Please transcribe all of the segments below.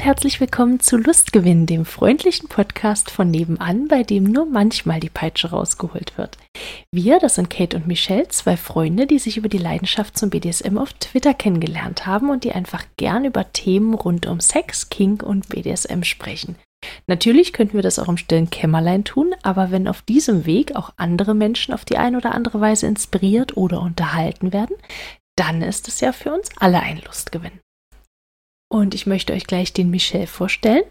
Und herzlich willkommen zu Lustgewinn, dem freundlichen Podcast von nebenan, bei dem nur manchmal die Peitsche rausgeholt wird. Wir, das sind Kate und Michelle, zwei Freunde, die sich über die Leidenschaft zum BDSM auf Twitter kennengelernt haben und die einfach gern über Themen rund um Sex, Kink und BDSM sprechen. Natürlich könnten wir das auch im stillen Kämmerlein tun, aber wenn auf diesem Weg auch andere Menschen auf die eine oder andere Weise inspiriert oder unterhalten werden, dann ist es ja für uns alle ein Lustgewinn. Und ich möchte euch gleich den Michel vorstellen.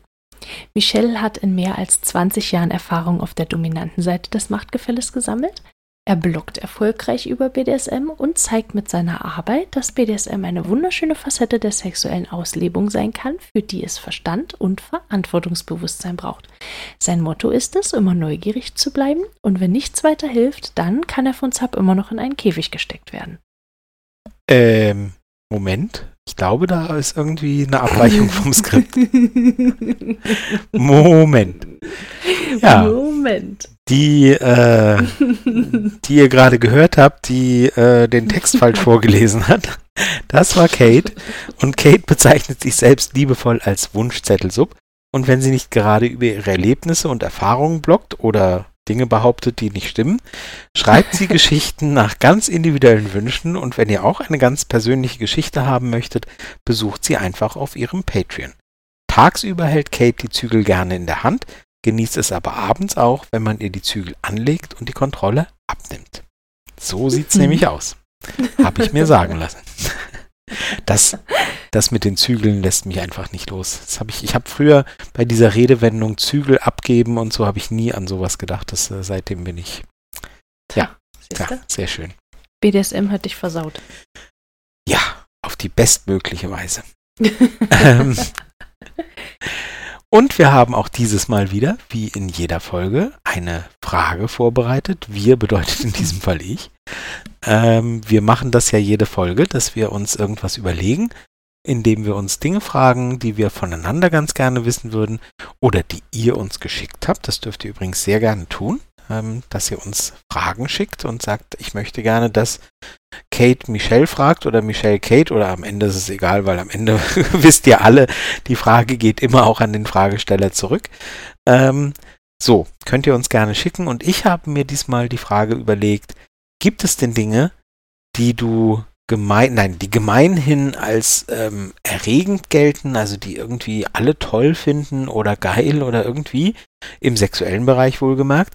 Michel hat in mehr als 20 Jahren Erfahrung auf der dominanten Seite des Machtgefälles gesammelt. Er bloggt erfolgreich über BDSM und zeigt mit seiner Arbeit, dass BDSM eine wunderschöne Facette der sexuellen Auslebung sein kann, für die es Verstand und Verantwortungsbewusstsein braucht. Sein Motto ist es, immer neugierig zu bleiben und wenn nichts weiter hilft, dann kann er von Zap immer noch in einen Käfig gesteckt werden. Ähm, Moment. Ich glaube, da ist irgendwie eine Abweichung vom Skript. Moment. Ja. Moment. Die, äh, die ihr gerade gehört habt, die äh, den Text falsch vorgelesen hat, das war Kate. Und Kate bezeichnet sich selbst liebevoll als Wunschzettelsub. Und wenn sie nicht gerade über ihre Erlebnisse und Erfahrungen bloggt oder Dinge behauptet, die nicht stimmen. Schreibt sie Geschichten nach ganz individuellen Wünschen und wenn ihr auch eine ganz persönliche Geschichte haben möchtet, besucht sie einfach auf ihrem Patreon. Tagsüber hält Kate die Zügel gerne in der Hand, genießt es aber abends auch, wenn man ihr die Zügel anlegt und die Kontrolle abnimmt. So sieht's nämlich aus. Habe ich mir sagen lassen. Das, das mit den Zügeln lässt mich einfach nicht los. Das hab ich ich habe früher bei dieser Redewendung Zügel abgeben und so habe ich nie an sowas gedacht. Das, äh, seitdem bin ich. Ja, ja, sehr schön. BDSM hat dich versaut. Ja, auf die bestmögliche Weise. ähm, und wir haben auch dieses Mal wieder, wie in jeder Folge, eine Frage vorbereitet. Wir bedeutet in diesem Fall ich. Ähm, wir machen das ja jede Folge, dass wir uns irgendwas überlegen, indem wir uns Dinge fragen, die wir voneinander ganz gerne wissen würden oder die ihr uns geschickt habt. Das dürft ihr übrigens sehr gerne tun, ähm, dass ihr uns Fragen schickt und sagt, ich möchte gerne, dass Kate Michelle fragt oder Michelle Kate oder am Ende ist es egal, weil am Ende wisst ihr alle, die Frage geht immer auch an den Fragesteller zurück. Ähm, so, könnt ihr uns gerne schicken und ich habe mir diesmal die Frage überlegt, gibt es denn Dinge, die du gemein, nein, die gemeinhin als ähm, erregend gelten, also die irgendwie alle toll finden oder geil oder irgendwie, im sexuellen Bereich wohlgemerkt,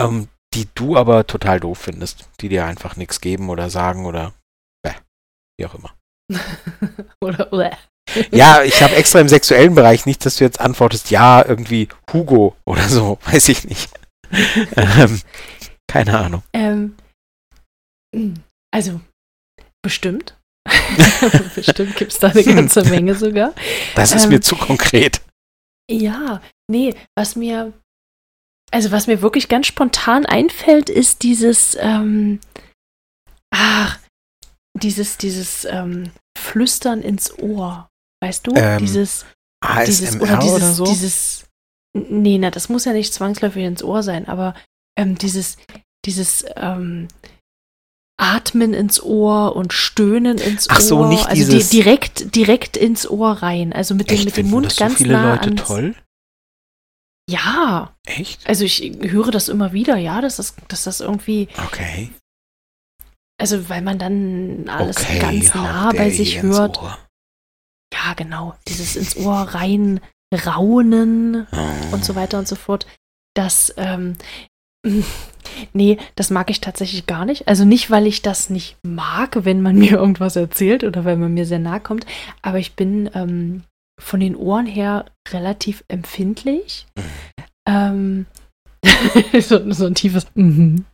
ähm, die du aber total doof findest, die dir einfach nichts geben oder sagen oder bäh, wie auch immer. oder bäh. Ja, ich habe extra im sexuellen Bereich nicht, dass du jetzt antwortest, ja, irgendwie Hugo oder so, weiß ich nicht. ähm, keine Ahnung. Ähm, also, bestimmt. bestimmt gibt es da eine ganze Menge sogar. Das ist ähm, mir zu konkret. Ja, nee, was mir, also was mir wirklich ganz spontan einfällt, ist dieses, ähm, ach, dieses, dieses ähm, Flüstern ins Ohr. Weißt du? Ähm, dieses, ASMR dieses, oder dieses, oder so? dieses, nee, na, das muss ja nicht zwangsläufig ins Ohr sein, aber ähm, dieses, dieses, ähm, Atmen ins Ohr und Stöhnen ins Ach Ohr. Ach so, nicht also dieses... Die, direkt, direkt ins Ohr rein. Also mit dem, mit dem Mund das ganz so viele nah Leute ans... toll? Ja. Echt? Also ich höre das immer wieder, ja, dass das, dass das irgendwie... Okay. Also weil man dann alles okay, ganz nah bei sich hört. Ja, genau. Dieses ins Ohr rein raunen oh. und so weiter und so fort. Das, ähm, Nee, das mag ich tatsächlich gar nicht. Also nicht, weil ich das nicht mag, wenn man mir irgendwas erzählt oder weil man mir sehr nahe kommt, aber ich bin ähm, von den Ohren her relativ empfindlich. ähm, so, so, ein tiefes mhm.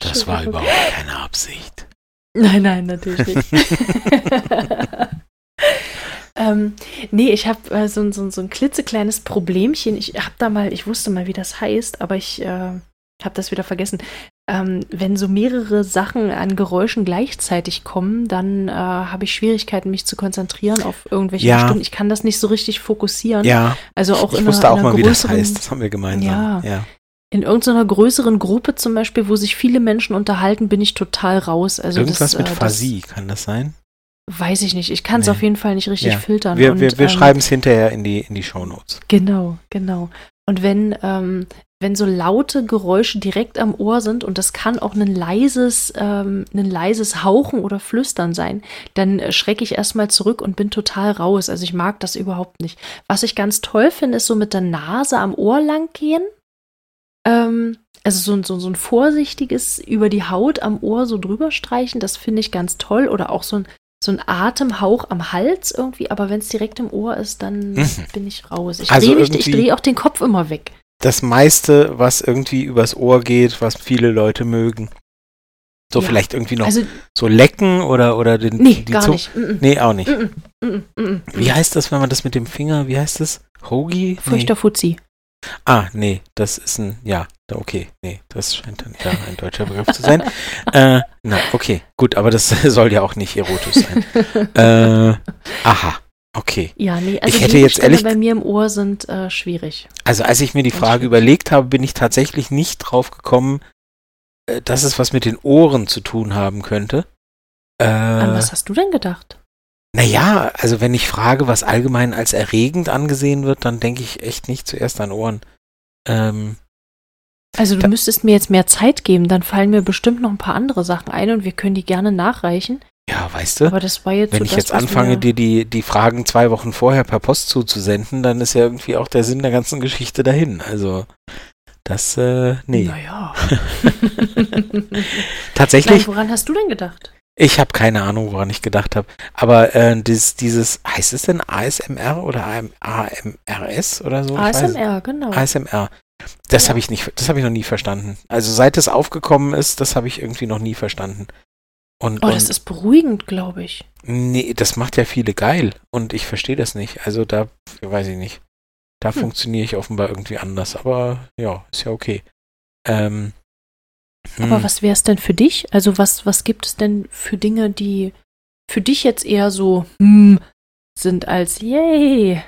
Das war überhaupt keine Absicht. Nein, nein, natürlich nicht. Ähm, nee, ich habe äh, so, so, so ein klitzekleines Problemchen. Ich habe da mal, ich wusste mal, wie das heißt, aber ich äh, habe das wieder vergessen. Ähm, wenn so mehrere Sachen an Geräuschen gleichzeitig kommen, dann äh, habe ich Schwierigkeiten, mich zu konzentrieren auf irgendwelche ja. Stimmen. Ich kann das nicht so richtig fokussieren. Ja. Also auch ich in wusste einer, auch mal, wie das heißt. Das haben wir gemeinsam. Ja. ja. In irgendeiner größeren Gruppe zum Beispiel, wo sich viele Menschen unterhalten, bin ich total raus. Also Irgendwas das, mit äh, Phasie, kann das sein? Weiß ich nicht. Ich kann es Nee. auf jeden Fall nicht richtig Ja. filtern. Wir, wir, wir ähm, schreiben es hinterher in die, in die Shownotes. Genau, genau. Und wenn, ähm, wenn so laute Geräusche direkt am Ohr sind und das kann auch ein leises, ähm, ein leises Hauchen oder Flüstern sein, dann äh, schrecke ich erstmal zurück und bin total raus. Also ich mag das überhaupt nicht. Was ich ganz toll finde, ist so mit der Nase am Ohr lang gehen. Ähm, also so, so, so ein vorsichtiges über die Haut am Ohr so drüber streichen, das finde ich ganz toll. Oder auch so ein, so ein Atemhauch am Hals irgendwie, aber wenn es direkt im Ohr ist, dann Mhm. bin ich raus. Ich Also drehe mich, ich irgendwie- drehe auch den Kopf immer weg. Das meiste, was irgendwie übers Ohr geht, was viele Leute mögen. So Ja. vielleicht irgendwie noch Also, so lecken oder, oder den, nee, die gar Zunge- nicht. Mm -mm. Nee, auch nicht. Mm Wie heißt das, wenn man das mit dem Finger, wie heißt das? Hoagie? Nee. Furchter Fuzzi. Ah, nee, das ist ein, ja, okay, nee, das scheint dann ja ein deutscher Begriff zu sein. äh, na, okay, gut, aber das soll ja auch nicht erotisch sein. äh, aha, okay. Ja, nee, also Ich hätte die jetzt Stelle ehrlich- bei mir im Ohr sind äh, schwierig. Also als ich mir die Frage überlegt habe, bin ich tatsächlich nicht drauf gekommen, äh, dass es was mit den Ohren zu tun haben könnte. An Äh, was hast du denn gedacht? Naja, also wenn ich frage, was allgemein als erregend angesehen wird, dann denke ich echt nicht zuerst an Ohren. Ähm, Also du müsstest mir jetzt mehr Zeit geben, dann fallen mir bestimmt noch ein paar andere Sachen ein und wir können die gerne nachreichen. ja, weißt du, Aber das war jetzt wenn so ich das, jetzt anfange, dir die, die Fragen zwei Wochen vorher per Post zuzusenden, dann ist ja irgendwie auch der Sinn der ganzen Geschichte dahin. Also das, äh, nee. Naja. Tatsächlich, Nein, woran hast du denn gedacht? Ich habe keine Ahnung, woran ich gedacht habe. Aber äh, dieses, dieses, heißt es denn ASMR oder AM, AMRS oder so? ASMR, genau. ASMR. Das Ja. habe ich nicht, das habe ich noch nie verstanden. Also seit es aufgekommen ist, das habe ich irgendwie noch nie verstanden. Und, oh, das und ist beruhigend, glaube ich. nee, das macht ja viele geil. Und ich verstehe das nicht. Also da, weiß ich nicht. Da Hm. funktioniere ich offenbar irgendwie anders. Aber ja, ist ja okay. Ähm, Aber hm. was wäre es denn für dich? Also was, was gibt es denn für Dinge, die für dich jetzt eher so hm, sind als yay?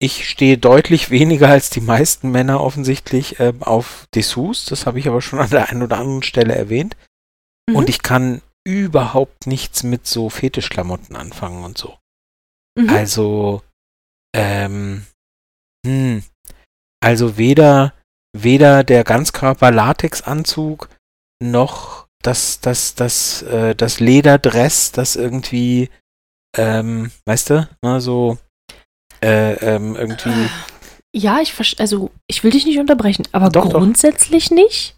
Ich stehe deutlich weniger als die meisten Männer offensichtlich ähm, auf Dessous. Das habe ich aber schon an der einen oder anderen Stelle erwähnt. Mhm. Und ich kann überhaupt nichts mit so Fetischklamotten anfangen und so. Mhm. Also, ähm, hm, also weder, weder der Ganzkörper-Latex-Anzug noch das, das, das, äh, das Lederdress, das irgendwie, ähm, weißt du, ne, so, äh, ähm, irgendwie. Ja, ich also ich will dich nicht unterbrechen, aber Doch, doch. grundsätzlich nicht.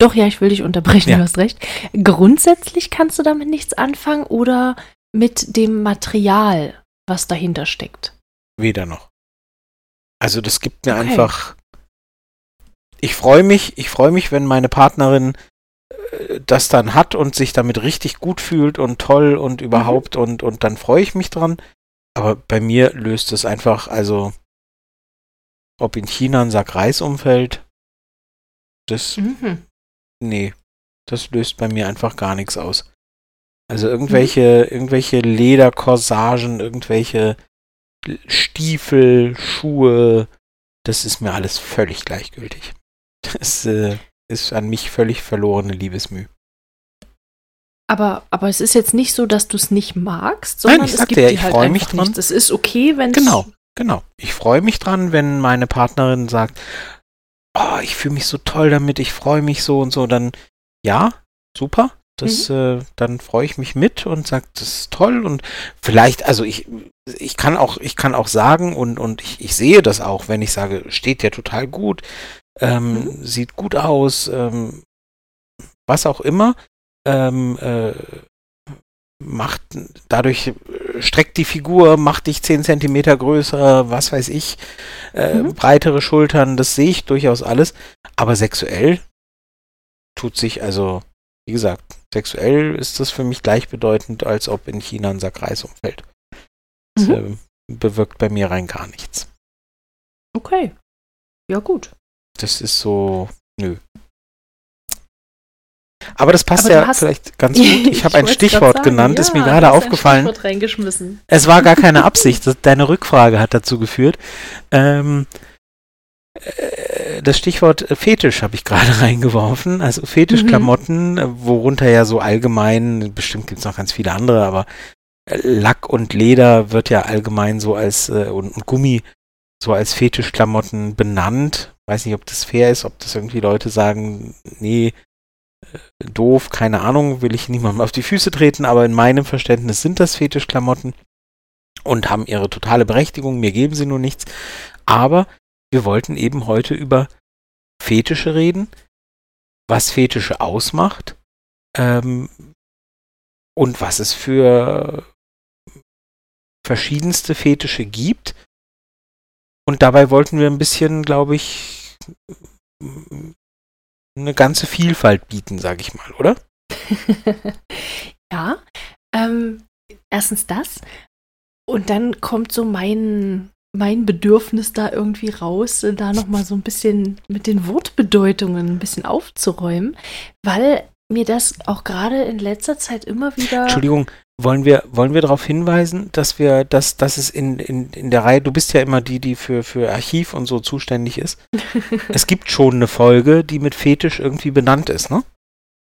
Doch, ja, ich will dich unterbrechen, Ja. du hast recht. Grundsätzlich kannst du damit nichts anfangen oder mit dem Material, was dahinter steckt. Weder noch. Also das gibt mir Okay. einfach. Ich freue mich, ich freue mich, wenn meine Partnerin äh, das dann hat und sich damit richtig gut fühlt und toll und Mhm. überhaupt und, und dann freue ich mich dran. Aber bei mir löst es einfach, also ob in China ein Sack Reis umfällt, das, Mhm. nee, das löst bei mir einfach gar nichts aus. Also irgendwelche, irgendwelche Lederkorsagen, irgendwelche Stiefel, Schuhe, das ist mir alles völlig gleichgültig. Das äh, ist an mich völlig verlorene Liebesmüh. Aber, aber es ist jetzt nicht so, dass du es nicht magst, Nein, sondern ich es gibt ja, dir ich halt freu mich dran. Es ist okay, wenn Genau, genau. Ich freue mich dran, wenn meine Partnerin sagt, oh, ich fühle mich so toll damit, ich freue mich so und so, dann ja, super. Das, äh, dann freue ich mich mit und sage, das ist toll und vielleicht, also ich, ich kann auch, ich kann auch sagen und, und ich, ich sehe das auch, wenn ich sage, steht ja total gut, ähm, Mhm. sieht gut aus, ähm, was auch immer, ähm, äh, macht dadurch äh, streckt die Figur, macht dich 10 Zentimeter größer, was weiß ich, äh, Mhm. breitere Schultern, das sehe ich durchaus alles. Aber sexuell tut sich also, wie gesagt, sexuell ist das für mich gleichbedeutend, als ob in China ein Sack Reis umfällt. Das Mhm. äh, bewirkt bei mir rein gar nichts. Okay. Ja, gut. Das ist so, nö. Aber das passt Aber ja hast- vielleicht ganz gut. Ich habe ein Stichwort sagen, genannt, ist ja, mir du gerade aufgefallen. Reingeschmissen. Es war gar keine Absicht. Deine Rückfrage hat dazu geführt. Ähm, äh, das Stichwort Fetisch habe ich gerade reingeworfen. Also Fetischklamotten, äh, worunter ja so allgemein, bestimmt gibt es noch ganz viele andere, aber Lack und Leder wird ja allgemein so als äh, und, und Gummi so als Fetischklamotten benannt. Weiß nicht, ob das fair ist, ob das irgendwie Leute sagen, nee, äh, doof, keine Ahnung, will ich niemandem auf die Füße treten, aber in meinem Verständnis sind das Fetischklamotten und haben ihre totale Berechtigung, mir geben sie nur nichts. Aber wir wollten eben heute über Fetische reden, was Fetische ausmacht ähm, und was es für verschiedenste Fetische gibt. Und dabei wollten wir ein bisschen, glaube ich, eine ganze Vielfalt bieten, sage ich mal, oder? ja, ähm, erstens das. Und dann kommt so mein, mein Bedürfnis da irgendwie raus, da nochmal so ein bisschen mit den Wortbedeutungen ein bisschen aufzuräumen, weil mir das auch gerade in letzter Zeit immer wieder. Entschuldigung, wollen wir, wollen wir darauf hinweisen, dass wir, dass, dass es in, in, in der Reihe, du bist ja immer die, die für, für Archiv und so zuständig ist. es gibt schon eine Folge, die mit Fetisch irgendwie benannt ist, ne?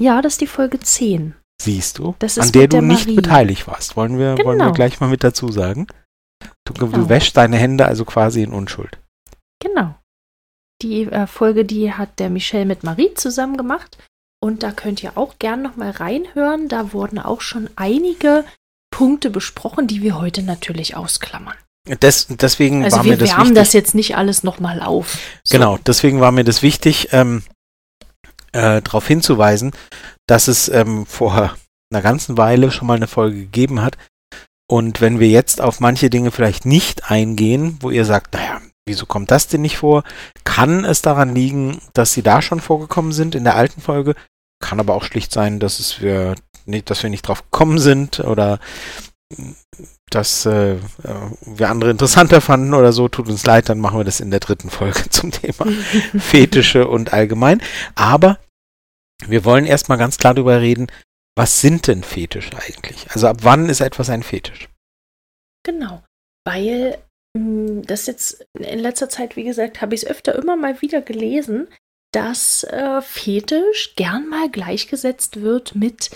Ja, das ist die Folge 10. Siehst du? an der du der nicht Marie. beteiligt warst. Wollen wir, genau. wollen wir genau. gleich mal mit dazu sagen. Du, genau. du wäschst deine Hände also quasi in Unschuld. Genau. Die äh, Folge, die hat der Michel mit Marie zusammen gemacht. Und da könnt ihr auch gern nochmal reinhören. Da wurden auch schon einige Punkte besprochen, die wir heute natürlich ausklammern. Des, deswegen also war wir mir das wärmen das jetzt nicht alles nochmal auf. So. Genau, deswegen war mir das wichtig, ähm, äh, darauf hinzuweisen, dass es ähm, vor einer ganzen Weile schon mal eine Folge gegeben hat. Und wenn wir jetzt auf manche Dinge vielleicht nicht eingehen, wo ihr sagt, naja, wieso kommt das denn nicht vor? Kann es daran liegen, dass sie da schon vorgekommen sind in der alten Folge? Kann aber auch schlicht sein, dass es wir nicht, dass wir nicht drauf gekommen sind oder dass äh, wir andere interessanter fanden oder so, tut uns leid, dann machen wir das in der dritten Folge zum Thema Fetische und allgemein. Aber wir wollen erstmal ganz klar darüber reden, was sind denn Fetische eigentlich? Also ab wann ist etwas ein Fetisch? Genau, weil hm, das jetzt in letzter Zeit, wie gesagt, habe ich es öfter immer mal wieder gelesen, dass äh, Fetisch gern mal gleichgesetzt wird mit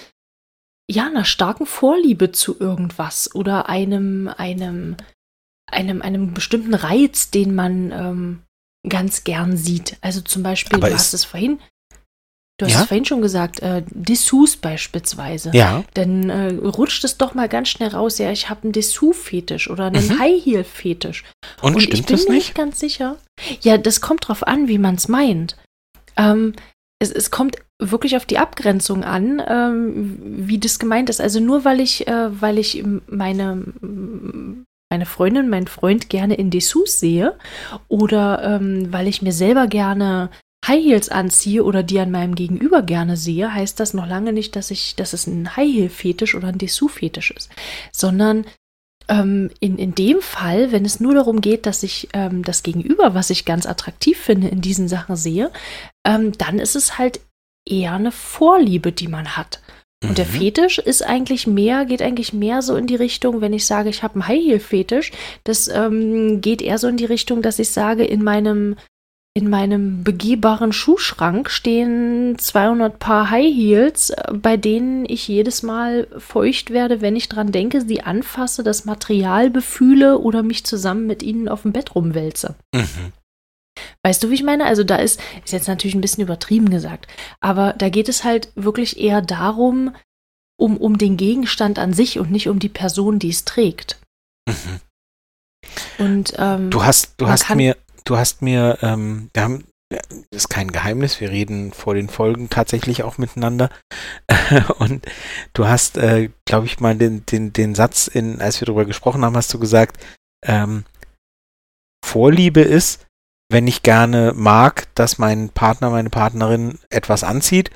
ja, einer starken Vorliebe zu irgendwas oder einem, einem, einem, einem bestimmten Reiz, den man ähm, ganz gern sieht. Also zum Beispiel, Aber du hast es vorhin, Du hast ja? es vorhin schon gesagt, äh, Dessous beispielsweise. Ja. Dann äh, rutscht es doch mal ganz schnell raus, ja, ich habe einen Dessous-Fetisch oder einen mhm. High-Heel-Fetisch. Und, Und stimmt ich bin das nicht? nicht ganz sicher. Ja, das kommt drauf an, wie man es meint. Ähm, es, es kommt wirklich auf die Abgrenzung an, ähm, wie das gemeint ist. Also nur weil ich, äh, weil ich meine, meine Freundin, meinen Freund gerne in Dessous sehe oder ähm, weil ich mir selber gerne High Heels anziehe oder die an meinem Gegenüber gerne sehe, heißt das noch lange nicht, dass ich, dass es ein High Heel Fetisch oder ein Dessous Fetisch ist, sondern ähm, in, in dem Fall, wenn es nur darum geht, dass ich ähm, das Gegenüber, was ich ganz attraktiv finde, in diesen Sachen sehe, ähm, dann ist es halt eher eine Vorliebe, die man hat. Und mhm. der Fetisch ist eigentlich mehr, geht eigentlich mehr so in die Richtung, wenn ich sage, ich habe einen High Heel Fetisch, das ähm, geht eher so in die Richtung, dass ich sage, in meinem in meinem begehbaren Schuhschrank stehen 200 Paar High Heels, äh, bei denen ich jedes Mal feucht werde, wenn ich dran denke, sie anfasse, das Material befühle oder mich zusammen mit ihnen auf dem Bett rumwälze. Mhm. Weißt du, wie ich meine? Also da ist, ist jetzt natürlich ein bisschen übertrieben gesagt, aber da geht es halt wirklich eher darum, um, um den Gegenstand an sich und nicht um die Person, die es trägt. Mhm. Und ähm, du hast, du hast mir, du hast mir, ähm, wir haben, das ist kein Geheimnis, wir reden vor den Folgen tatsächlich auch miteinander. Und du hast, äh, glaube ich, mal den, den, den Satz, in, als wir darüber gesprochen haben, hast du gesagt, ähm, Vorliebe ist, wenn ich gerne mag, dass mein Partner, meine Partnerin etwas anzieht.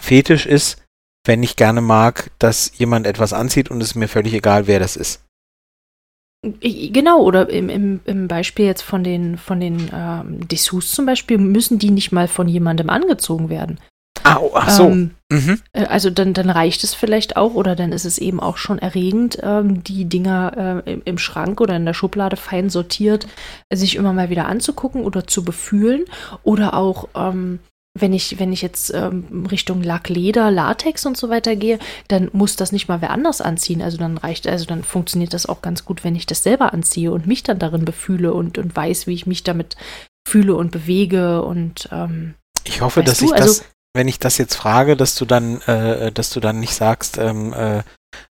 Fetisch ist, wenn ich gerne mag, dass jemand etwas anzieht und es ist mir völlig egal, wer das ist. Genau, oder im, im, im Beispiel jetzt von den, von den ähm, Dessous zum Beispiel, müssen die nicht mal von jemandem angezogen werden. Au, ach so. Ähm, mhm. Äh, also dann, dann reicht es vielleicht auch oder dann ist es eben auch schon erregend, ähm, die Dinger äh, im, im, Schrank oder in der Schublade fein sortiert, sich immer mal wieder anzugucken oder zu befühlen oder auch ähm, wenn ich, wenn ich jetzt ähm, Richtung Lack, Leder, Latex und so weiter gehe, dann muss das nicht mal wer anders anziehen. Also dann reicht, also dann funktioniert das auch ganz gut, wenn ich das selber anziehe und mich dann darin befühle und, und weiß, wie ich mich damit fühle und bewege und ähm, ich hoffe, dass du, ich also- das, wenn ich das jetzt frage, dass du dann, äh, dass du dann nicht sagst, ähm, äh,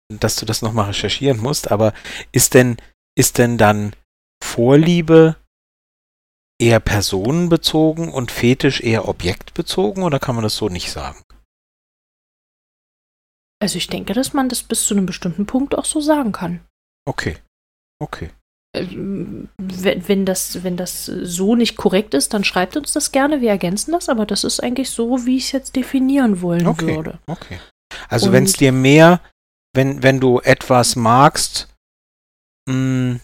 dass du das nochmal recherchieren musst, aber ist denn, ist denn dann Vorliebe eher personenbezogen und Fetisch eher objektbezogen oder kann man das so nicht sagen? also ich denke, dass man das bis zu einem bestimmten Punkt auch so sagen kann. Okay. Okay. Ähm, Wenn, das, wenn das so nicht korrekt ist, dann schreibt uns das gerne. Wir ergänzen das, aber das ist eigentlich so, wie ich es jetzt definieren wollen Okay. würde. Okay. Also wenn es dir mehr, wenn, wenn du etwas magst, mh,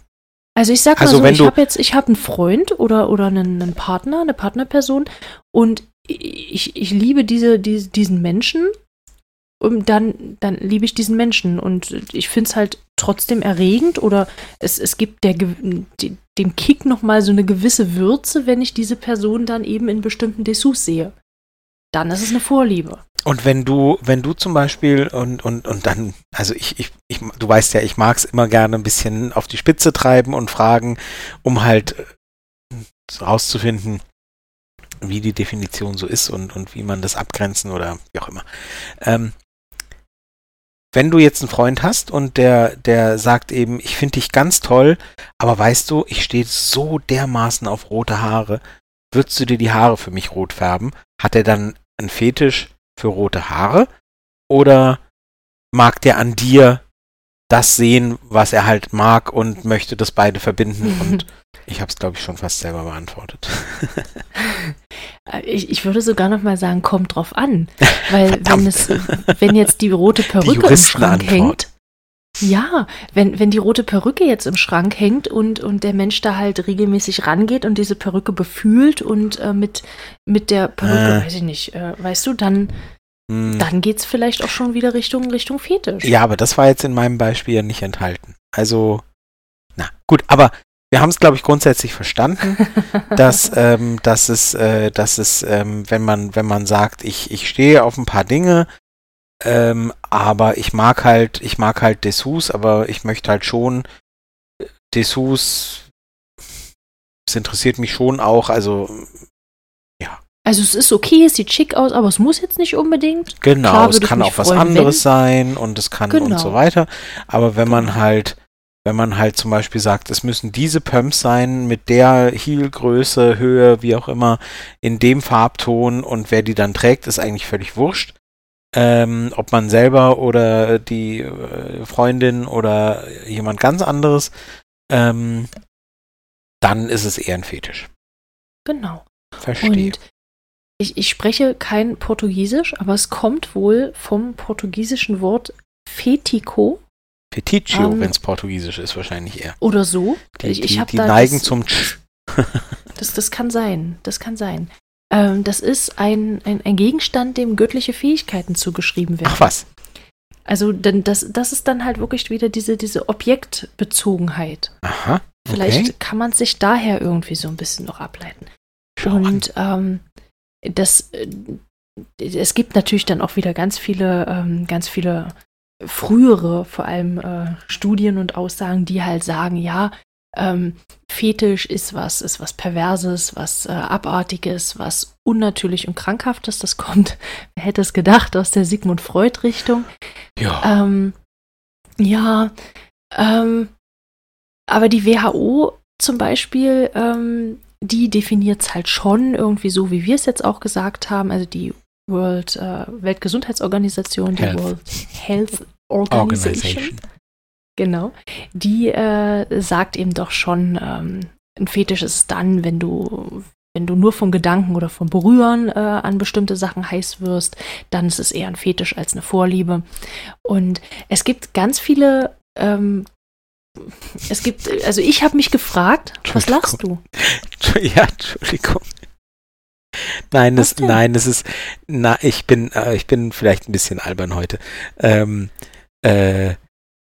Also ich sag mal Also so, ich habe jetzt, ich habe einen Freund oder, oder einen, einen Partner, eine Partnerperson und ich, ich liebe diese, diese, diesen Menschen dann, dann liebe ich diesen Menschen und ich finde es halt trotzdem erregend oder es, es gibt der, dem Kick nochmal so eine gewisse Würze, wenn ich diese Person dann eben in bestimmten Dessous sehe. Dann ist es eine Vorliebe. Und wenn du, wenn du zum Beispiel und, und, und dann, also ich, ich, ich, du weißt ja, ich mag es immer gerne ein bisschen auf die Spitze treiben und fragen, um halt äh, rauszufinden, wie die Definition so ist und, und wie man das abgrenzen oder wie auch immer. Ähm, wenn du jetzt einen Freund hast und der, der sagt eben, ich finde dich ganz toll, aber weißt du, ich stehe so dermaßen auf rote Haare, würdest du dir die Haare für mich rot färben? Hat er dann einen Fetisch für rote Haare? Oder mag der an dir das sehen, was er halt mag und möchte das beide verbinden? Und ich habe es, glaube ich, schon fast selber beantwortet. Äh, Ich, ich würde sogar noch mal sagen, kommt drauf an. Weil wenn es, wenn jetzt die rote Perücke im Schrank hängt. Ja, wenn, wenn die rote Perücke jetzt im Schrank hängt und, und der Mensch da halt regelmäßig rangeht und diese Perücke befühlt und äh, mit, mit der Perücke, Äh. weiß ich nicht, äh, weißt du, dann, Hm. dann geht's vielleicht auch schon wieder Richtung, Richtung Fetisch. Ja, aber das war jetzt in meinem Beispiel ja nicht enthalten. Also, na gut, aber wir haben es, glaube ich, grundsätzlich verstanden, dass, ähm, dass es, äh, dass es, ähm, wenn man, wenn man sagt, ich, ich stehe auf ein paar Dinge, ähm, aber ich mag halt, ich mag halt Dessous, aber ich möchte halt schon äh, Dessous, es interessiert mich schon auch, also Also es ist okay, es sieht schick aus, aber es muss jetzt nicht unbedingt. Genau, Klar es kann auch was freuen, anderes sein und es kann und Genau. so weiter. Aber wenn man Genau. halt, wenn man halt zum Beispiel sagt, es müssen diese Pumps sein mit der Heel-Größe, Höhe, wie auch immer, in dem Farbton und wer die dann trägt, ist eigentlich völlig wurscht. Ähm, ob man selber oder die äh, Freundin oder jemand ganz anderes, ähm, dann ist es eher ein Fetisch. Genau. Verstehe. Und ich, ich spreche kein Portugiesisch, aber es kommt wohl vom portugiesischen Wort fetico Feticcio, ähm, wenn es portugiesisch ist, wahrscheinlich eher. oder so. Die, ich ich die, die neigen das, zum Tsch. Das, das kann sein. Das kann sein. Ähm, das ist ein, ein, ein Gegenstand, dem göttliche Fähigkeiten zugeschrieben werden. Ach was. Also denn das, das ist dann halt wirklich wieder diese, diese Objektbezogenheit. Aha. Vielleicht Okay. kann man sich daher irgendwie so ein bisschen noch ableiten. Schau. Und ähm, das, äh, es gibt natürlich dann auch wieder ganz viele, ähm, ganz viele frühere, vor allem äh, Studien und Aussagen, die halt sagen, ja, ähm, Fetisch ist was, ist was Perverses, was äh, Abartiges, was unnatürlich und Krankhaftes. Das kommt, wer hätte es gedacht, aus der Sigmund Freud-Richtung. Ja. Ähm, ja, ähm, aber die WHO zum Beispiel, ähm, die definiert es halt schon irgendwie so, wie wir es jetzt auch gesagt haben. Also die World äh, Weltgesundheitsorganisation, die Health. World Health Organization, Organization. genau, die äh, sagt eben doch schon, ähm, ein Fetisch ist dann, wenn du wenn du nur vom Gedanken oder vom Berühren äh, an bestimmte Sachen heiß wirst, dann ist es eher ein Fetisch als eine Vorliebe. Und es gibt ganz viele, ähm, es gibt, also ich habe mich gefragt, was lachst du? Ja, Entschuldigung. Nein, denn? nein, es ist, na, ich bin, äh, ich bin vielleicht ein bisschen albern heute. Ähm, äh,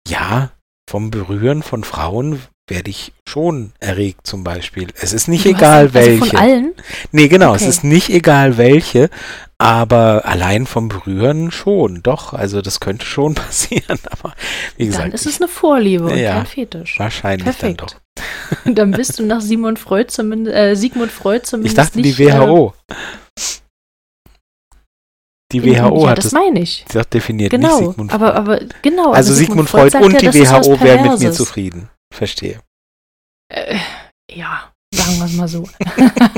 ja, vom Berühren von Frauen werde ich schon erregt zum Beispiel. Es ist nicht Du hast egal also welche. Von allen? Nee, genau, Okay. es ist nicht egal welche, aber allein vom Berühren schon, doch. Also das könnte schon passieren, aber wie gesagt, Dann ist es eine Vorliebe und Ja. kein Fetisch. wahrscheinlich Perfekt. dann doch. Dann bist du nach Sigmund Freud zumindest, äh, Sigmund Freud zumindest Ich dachte, die nicht, äh, WHO. Die WHO ja, hat das meine ich. doch definiert, Genau, nicht Sigmund aber, Freud. aber genau. also Sigmund Freud sagt und ja, die das WHO wären mit mir zufrieden. Verstehe. Äh, ja, sagen wir es mal so.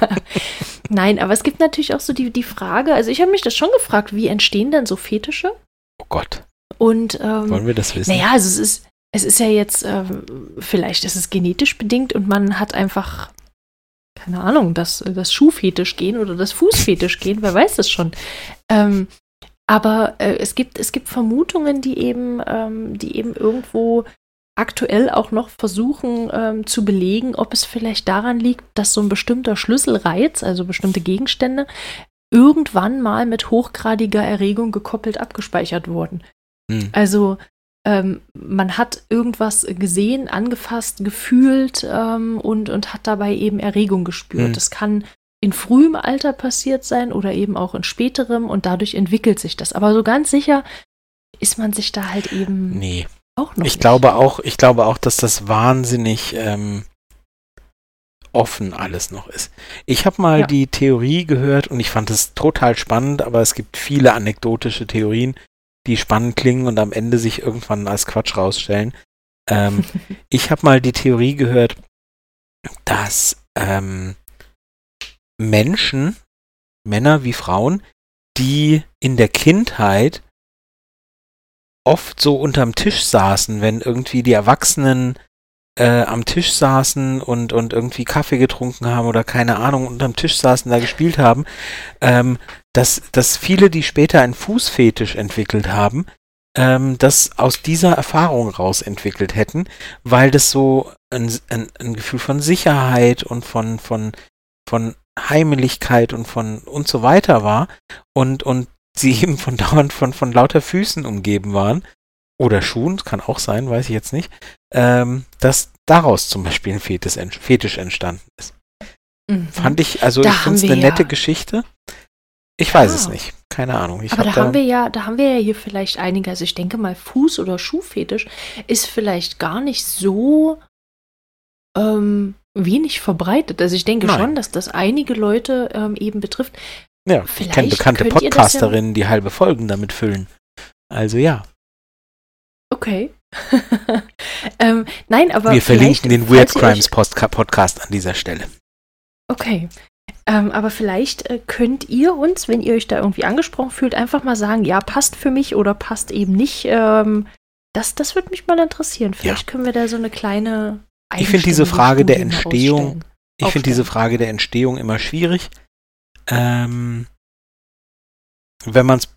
Nein, aber es gibt natürlich auch so die, die Frage, also ich habe mich das schon gefragt, wie entstehen denn so Fetische? Oh Gott, Und ähm, wollen wir das wissen? naja, also es ist, es ist ja jetzt, ähm, vielleicht ist es genetisch bedingt und man hat einfach, keine Ahnung, das, das Schuhfetisch gehen oder das Fußfetisch gehen, wer weiß das schon. Ähm, aber äh, es, gibt, es gibt Vermutungen, die eben, ähm, die eben irgendwo aktuell auch noch versuchen ähm, zu belegen, ob es vielleicht daran liegt, dass so ein bestimmter Schlüsselreiz, also bestimmte Gegenstände, irgendwann mal mit hochgradiger Erregung gekoppelt abgespeichert wurden. Hm. Also ähm, man hat irgendwas gesehen, angefasst, gefühlt ähm, und, und hat dabei eben Erregung gespürt. Hm. Das kann in frühem Alter passiert sein oder eben auch in späterem und dadurch entwickelt sich das. Aber so ganz sicher ist man sich da halt eben Nee. Auch noch Ich nicht. glaube auch, ich glaube auch, dass das wahnsinnig ähm, offen alles noch ist. Ich habe mal Ja. die Theorie gehört und ich fand es total spannend, aber es gibt viele anekdotische Theorien, die spannend klingen und am Ende sich irgendwann als Quatsch rausstellen. Ähm, ich habe mal die Theorie gehört, dass ähm, Menschen, Männer wie Frauen, die in der Kindheit oft so unterm Tisch saßen, wenn irgendwie die Erwachsenen äh, am Tisch saßen und, und irgendwie Kaffee getrunken haben oder keine Ahnung, unterm Tisch saßen, da gespielt haben, ähm, dass, dass viele, die später einen Fußfetisch entwickelt haben, ähm, das aus dieser Erfahrung raus entwickelt hätten, weil das so ein, ein, ein Gefühl von Sicherheit und von, von, von Heimeligkeit und von und so weiter war. Und, und sie eben von dauernd von, von lauter Füßen umgeben waren oder Schuhen, kann auch sein, weiß ich jetzt nicht, ähm, dass daraus zum Beispiel ein Fetisch, Fetisch entstanden ist. Mhm. Fand ich, also Da ich finde es eine wir nette ja- Geschichte. Ich weiß es Ja. nicht. Keine Ahnung. Ich Aber hab da haben wir ja, da haben wir ja hier vielleicht einige, also ich denke mal, Fuß- oder Schuhfetisch ist vielleicht gar nicht so ähm, wenig verbreitet. Also ich denke Nein. schon, dass das einige Leute ähm, eben betrifft. Ja, ich vielleicht kenne bekannte das ja- Podcasterinnen, die halbe Folgen damit füllen. Also ja, Okay. ähm, nein, aber wir verlinken den Weird Crimes Podcast an dieser Stelle. Okay. Ähm, aber vielleicht äh, könnt ihr uns, wenn ihr euch da irgendwie angesprochen fühlt, einfach mal sagen, ja, passt für mich oder passt eben nicht. Ähm, das, das würde mich mal interessieren. Vielleicht können wir da so eine kleine. Ich finde diese Frage der Entstehung-. Ich finde diese. Frage der Entstehung immer schwierig. Ähm, wenn man es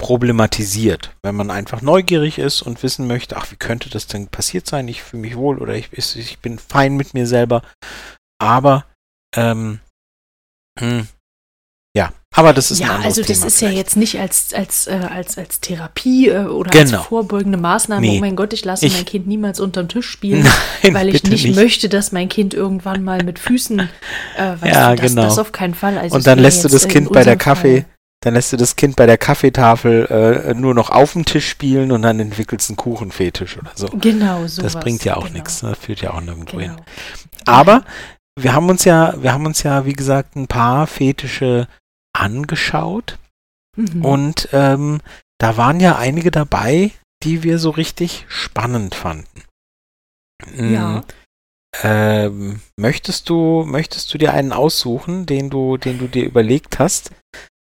problematisiert, wenn man einfach neugierig ist und wissen möchte, ach, wie könnte das denn passiert sein? Ich fühle mich wohl oder ich, ich bin fein mit mir selber. Aber ähm, hm, aber das ist ein ja, anderes also das Thema ist ja vielleicht. jetzt nicht als, als, äh, als, als Therapie äh, oder Genau. als vorbeugende Maßnahme, Nee. oh mein Gott, ich lasse Ich- mein Kind niemals unterm Tisch spielen, Nein, weil ich nicht, nicht. möchte, dass mein Kind irgendwann mal mit Füßen, äh, Ja, du, das, genau. das auf keinen Fall. Also Und dann lässt du das in Kind bei der Kaffee, Fall- dann lässt du das Kind bei der Kaffeetafel äh, nur noch auf dem Tisch spielen und dann entwickelst du einen Kuchenfetisch oder so. Genau, so. Das bringt ja auch genau. nichts, das führt ja auch nirgendwo hin. Genau. Aber wir haben uns ja, wir haben uns ja, wie gesagt, ein paar Fetische angeschaut Mhm. und ähm, da waren ja einige dabei, die wir so richtig spannend fanden. Mm, Ja. Ähm, möchtest du, möchtest du dir einen aussuchen, den du, den du dir überlegt hast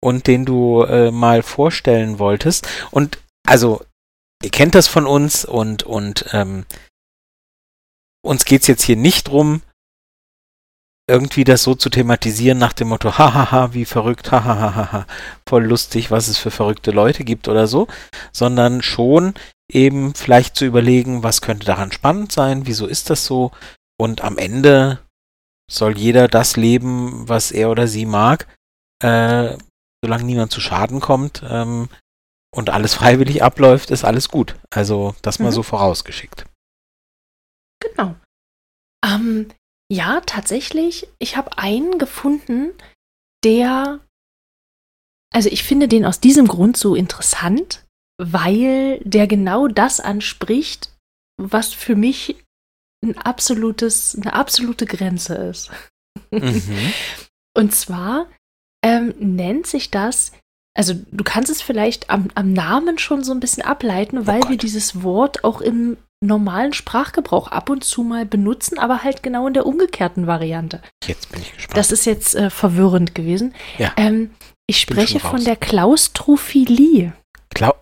und den du äh, mal vorstellen wolltest? Und also, ihr kennt das von uns und, und ähm, uns geht's jetzt hier nicht drum, irgendwie das so zu thematisieren nach dem Motto, hahaha, wie verrückt, hahaha, voll lustig, was es für verrückte Leute gibt oder so, sondern schon eben vielleicht zu überlegen, was könnte daran spannend sein, wieso ist das so und am Ende soll jeder das leben, was er oder sie mag, äh, solange niemand zu Schaden kommt ähm, und alles freiwillig abläuft, ist alles gut. Also das mal Mhm. so vorausgeschickt. Genau. Ähm, ja, tatsächlich. Ich habe einen gefunden, der, also ich finde den aus diesem Grund so interessant, weil der genau das anspricht, was für mich ein absolutes, eine absolute Grenze ist. Mhm. Und zwar ähm, nennt sich das, also du kannst es vielleicht am, am Namen schon so ein bisschen ableiten, oh weil oh wir dieses Wort auch im normalen Sprachgebrauch ab und zu mal benutzen, aber halt genau in der umgekehrten Variante. Jetzt bin ich gespannt. Das ist jetzt äh, verwirrend gewesen. Ja. Ähm, ich spreche von der Klaustrophilie. Klau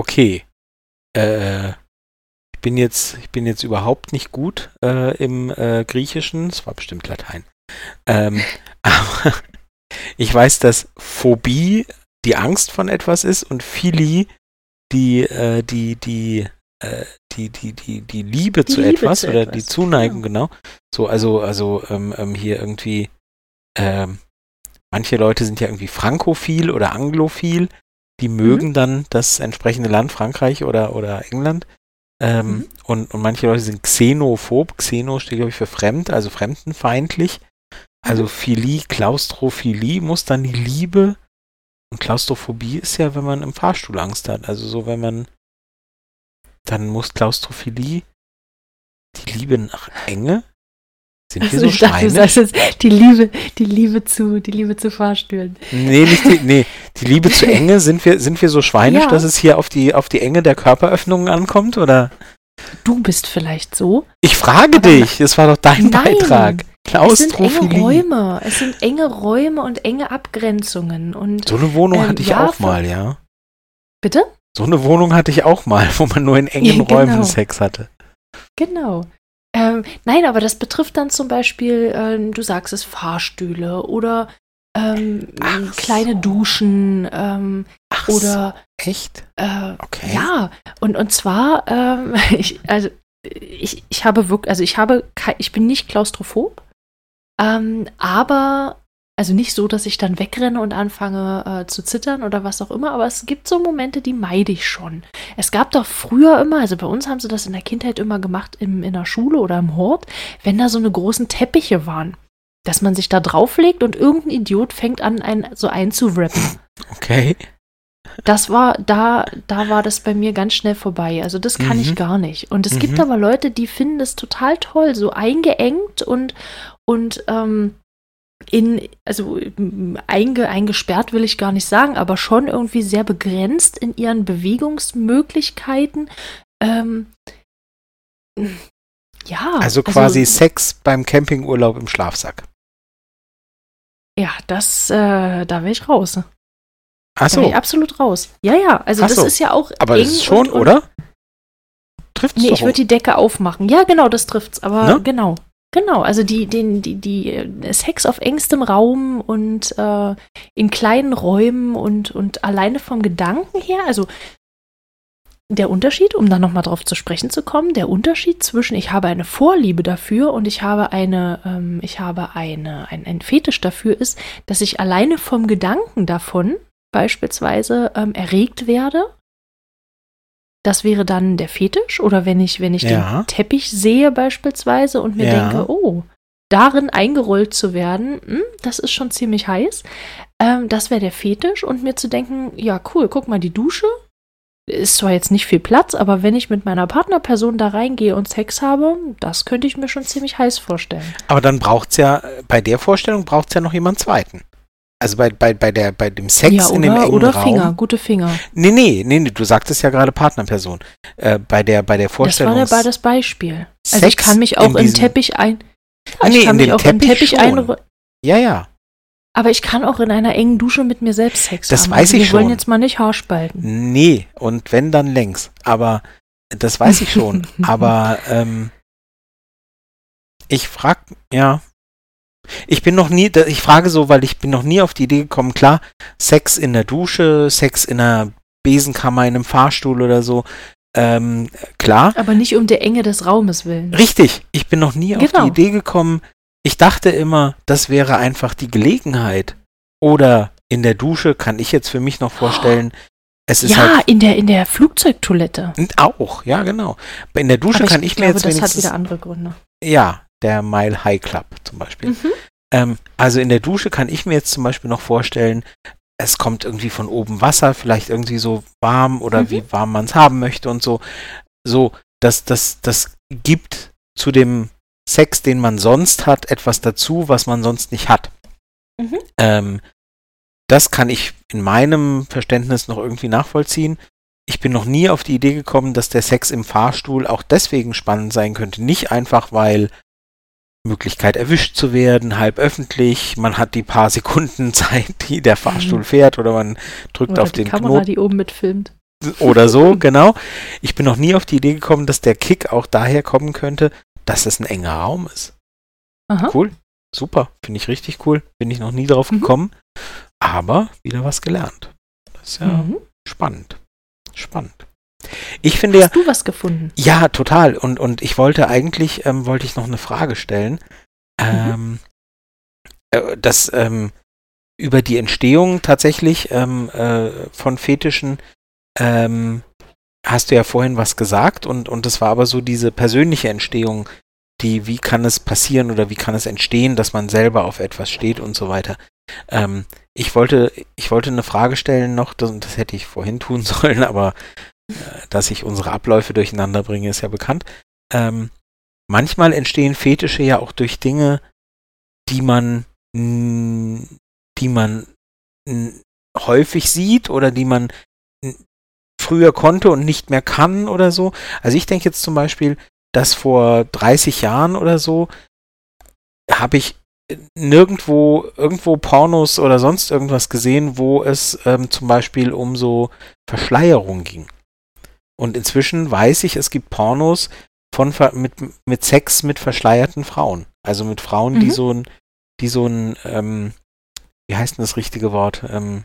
okay. Äh, ich bin jetzt, ich bin jetzt überhaupt nicht gut äh, im äh, Griechischen. Es war bestimmt Latein. Ähm, aber ich weiß, dass Phobie die Angst von etwas ist und Philie die, äh, die, die, äh, die, die, die, die Liebe die zu Liebe etwas zu oder etwas. die Zuneigung, genau. genau. So, also, also ähm, ähm, hier irgendwie, ähm, manche Leute sind ja irgendwie frankophil oder anglophil, die mhm. mögen mhm. dann das entsprechende Land, Frankreich oder, oder England. Ähm, mhm. und, und manche Leute sind xenophob. Xeno steht, glaube ich, für fremd, also fremdenfeindlich. Also mhm. Philie, Klaustrophilie muss dann die Liebe und Klaustrophobie ist ja, wenn man im Fahrstuhl Angst hat. Also so, wenn man dann muss Klaustrophilie die Liebe nach Enge. Sind also wir so ich dachte, du sagst jetzt die Liebe, die Liebe zu, die Liebe zu Fahrstühlen. Nee, nicht die, nee, die Liebe zu Enge, sind wir, sind wir so schweinisch, ja. dass es hier auf die, auf die Enge der Körperöffnungen ankommt, oder? Du bist vielleicht so. Ich frage dich, das war doch dein Nein. Beitrag. Klaustrophilie. Es sind enge Räume. Es sind enge Räume und enge Abgrenzungen. Und, so eine Wohnung ähm, hatte ich auch mal, ja. Bitte? So eine Wohnung hatte ich auch mal, wo man nur in engen ja, genau. Räumen Sex hatte. Genau. Ähm, nein, aber das betrifft dann zum Beispiel, ähm, du sagst es, Fahrstühle oder ähm, kleine so. Duschen ähm, Ach, oder echt? Äh, okay. Ja, und, und zwar, ähm, ich, also ich, ich habe wirklich, also ich habe, ich bin nicht klaustrophob, ähm, aber, also nicht so, dass ich dann wegrenne und anfange äh, zu zittern oder was auch immer, aber es gibt so Momente, die meide ich schon. Es gab doch früher immer, also bei uns haben sie das in der Kindheit immer gemacht, im, in der Schule oder im Hort, wenn da so eine großen Teppiche waren. Dass man sich da drauflegt und irgendein Idiot fängt an, einen so einzurappen. Okay. Das war, da, da war das bei mir ganz schnell vorbei. Also das kann mhm. ich gar nicht. Und es mhm. gibt aber Leute, die finden das total toll, so eingeengt und, und ähm, in, also einge, eingesperrt will ich gar nicht sagen, aber schon irgendwie sehr begrenzt in ihren Bewegungsmöglichkeiten. Ähm, ja. Also quasi also, Sex beim Campingurlaub im Schlafsack. Ja, das, äh, da wäre ich raus. Ach so. Da wäre ich absolut raus. Ja, ja, also Ach das so. ist ja auch. Aber das ist schon, und, und, oder? Trifft's Nee, ich würde die Decke aufmachen. Ja, genau, das trifft's. Aber ne? genau. Genau, also die, den, die, die äh, Sex auf engstem Raum und äh, in kleinen Räumen und, und alleine vom Gedanken her, also der Unterschied, um da nochmal drauf zu sprechen zu kommen, der Unterschied zwischen ich habe eine Vorliebe dafür und ich habe eine, ähm, ich habe eine, ein, ein Fetisch dafür ist, dass ich alleine vom Gedanken davon beispielsweise ähm, erregt werde das wäre dann der Fetisch oder wenn ich, wenn ich ja. den Teppich sehe beispielsweise und mir ja. denke, oh, darin eingerollt zu werden, hm, das ist schon ziemlich heiß. Ähm, das wäre der Fetisch und mir zu denken, ja cool, guck mal, die Dusche ist zwar jetzt nicht viel Platz, aber wenn ich mit meiner Partnerperson da reingehe und Sex habe, das könnte ich mir schon ziemlich heiß vorstellen. Aber dann braucht es ja, bei der Vorstellung braucht es ja noch jemand zweiten. Also bei, bei, bei, der, bei dem Sex ja, oder, in dem engen oder Raum. Finger, gute Finger. Nee, nee, nee, nee du sagtest ja gerade Partnerperson. Äh, bei der, bei der Vorstellung. Das war ja das Beispiel. Sex also ich kann mich auch in, in Teppich ein. Ah, nee, ich kann mich auch Teppich in Teppich ein. Ja, ja. Aber ich kann auch in einer engen Dusche mit mir selbst Sex das haben. Das weiß also ich wir schon. Wir wollen jetzt mal nicht Haarspalten. Nee, und wenn dann längs. Aber das weiß ich schon. Aber ähm, ich frag, ja, ich bin noch nie, ich frage so, weil ich bin noch nie auf die Idee gekommen, klar, Sex in der Dusche, Sex in der Besenkammer, in einem Fahrstuhl oder so, ähm, klar. Aber nicht um der Enge des Raumes willen. Richtig, ich bin noch nie genau. auf die genau. Idee gekommen. Ich dachte immer, das wäre einfach die Gelegenheit. Oder in der Dusche kann ich jetzt für mich noch vorstellen, Es ist ja, halt in der, in der Flugzeugtoilette. auch, ja genau. In der Dusche Aber kann ich, ich, mir glaube, jetzt das hat wieder andere Gründe. ja der Mile High Club zum Beispiel. Mhm. Ähm, also in der Dusche kann ich mir jetzt zum Beispiel noch vorstellen, es kommt irgendwie von oben Wasser, vielleicht irgendwie so warm oder Mhm. wie warm man es haben möchte und so. So, das, das, das gibt zu dem Sex, den man sonst hat, etwas dazu, was man sonst nicht hat. Mhm. Ähm, das kann ich in meinem Verständnis noch irgendwie nachvollziehen. Ich bin noch nie auf die Idee gekommen, dass der Sex im Fahrstuhl auch deswegen spannend sein könnte. Nicht einfach, weil Möglichkeit erwischt zu werden, halb öffentlich, man hat die paar Sekunden Zeit, die der Fahrstuhl Mhm. fährt oder man drückt Oder auf die den Kamera, Knopf die oben mitfilmt. oder so, genau. Ich bin noch nie auf die Idee gekommen, dass der Kick auch daher kommen könnte, dass es ein enger Raum ist. Aha. Cool, super, finde ich richtig cool. Bin ich noch nie drauf Mhm. gekommen, aber wieder was gelernt. Das ist ja Mhm. spannend. Spannend. Ich finde ja, Hast du was gefunden? ja, total. Und, und ich wollte eigentlich, ähm, wollte ich noch eine Frage stellen. Ähm, äh, das ähm, über die Entstehung tatsächlich ähm, äh, von Fetischen ähm, hast du ja vorhin was gesagt und, und das war aber so diese persönliche Entstehung, die, wie kann es passieren oder wie kann es entstehen, dass man selber auf etwas steht und so weiter. Ähm, ich wollte, ich wollte eine Frage stellen noch, das, das hätte ich vorhin tun sollen, aber dass ich unsere Abläufe durcheinander bringe, ist ja bekannt. Ähm, manchmal entstehen Fetische ja auch durch Dinge, die man, die man häufig sieht oder die man früher konnte und nicht mehr kann oder so. Also ich denke jetzt zum Beispiel, dass vor 30 Jahren oder so habe ich nirgendwo irgendwo Pornos oder sonst irgendwas gesehen, wo es ähm, zum Beispiel um so Verschleierung ging. Und inzwischen weiß ich, es gibt Pornos von mit, mit Sex mit verschleierten Frauen. Also mit Frauen, die Mhm. so ein, die so ein, ähm, wie heißt denn das richtige Wort? Ähm,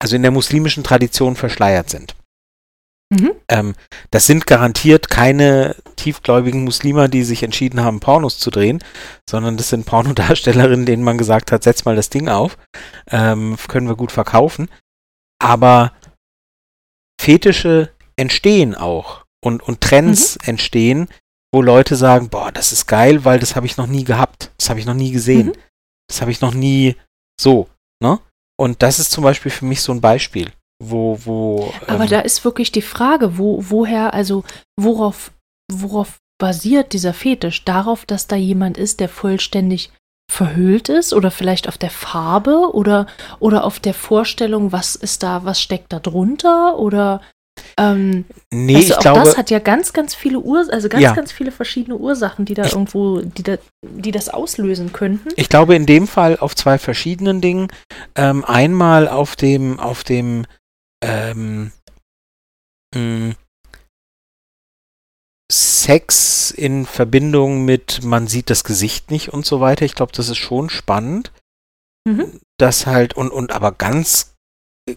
also in der muslimischen Tradition verschleiert sind. Mhm. Ähm, das sind garantiert keine tiefgläubigen Muslime, die sich entschieden haben, Pornos zu drehen, sondern das sind Pornodarstellerinnen, denen man gesagt hat, setz mal das Ding auf, ähm, können wir gut verkaufen. Aber Fetische entstehen auch und, und Trends entstehen, wo Leute sagen, boah, das ist geil, weil das habe ich noch nie gehabt, das habe ich noch nie gesehen, Mhm. das habe ich noch nie so, ne? Und das ist zum Beispiel für mich so ein Beispiel, wo, wo. Aber ähm, da ist wirklich die Frage, wo, woher, also worauf, worauf basiert dieser Fetisch? Darauf, dass da jemand ist, der vollständig verhüllt ist oder vielleicht auf der Farbe oder, oder auf der Vorstellung, was ist da, was steckt da drunter oder ähm, nee, du, ich auch glaube, das hat ja ganz, ganz viele Ursachen, also ganz, Ja. ganz viele verschiedene Ursachen, die da Ich- irgendwo, die, da, die das auslösen könnten. Ich glaube in dem Fall auf zwei verschiedenen Dingen. Ähm, einmal auf dem, auf dem ähm, mh, Sex in Verbindung mit man sieht das Gesicht nicht und so weiter. Ich glaube, das ist schon spannend. Mhm. Das halt und, und aber ganz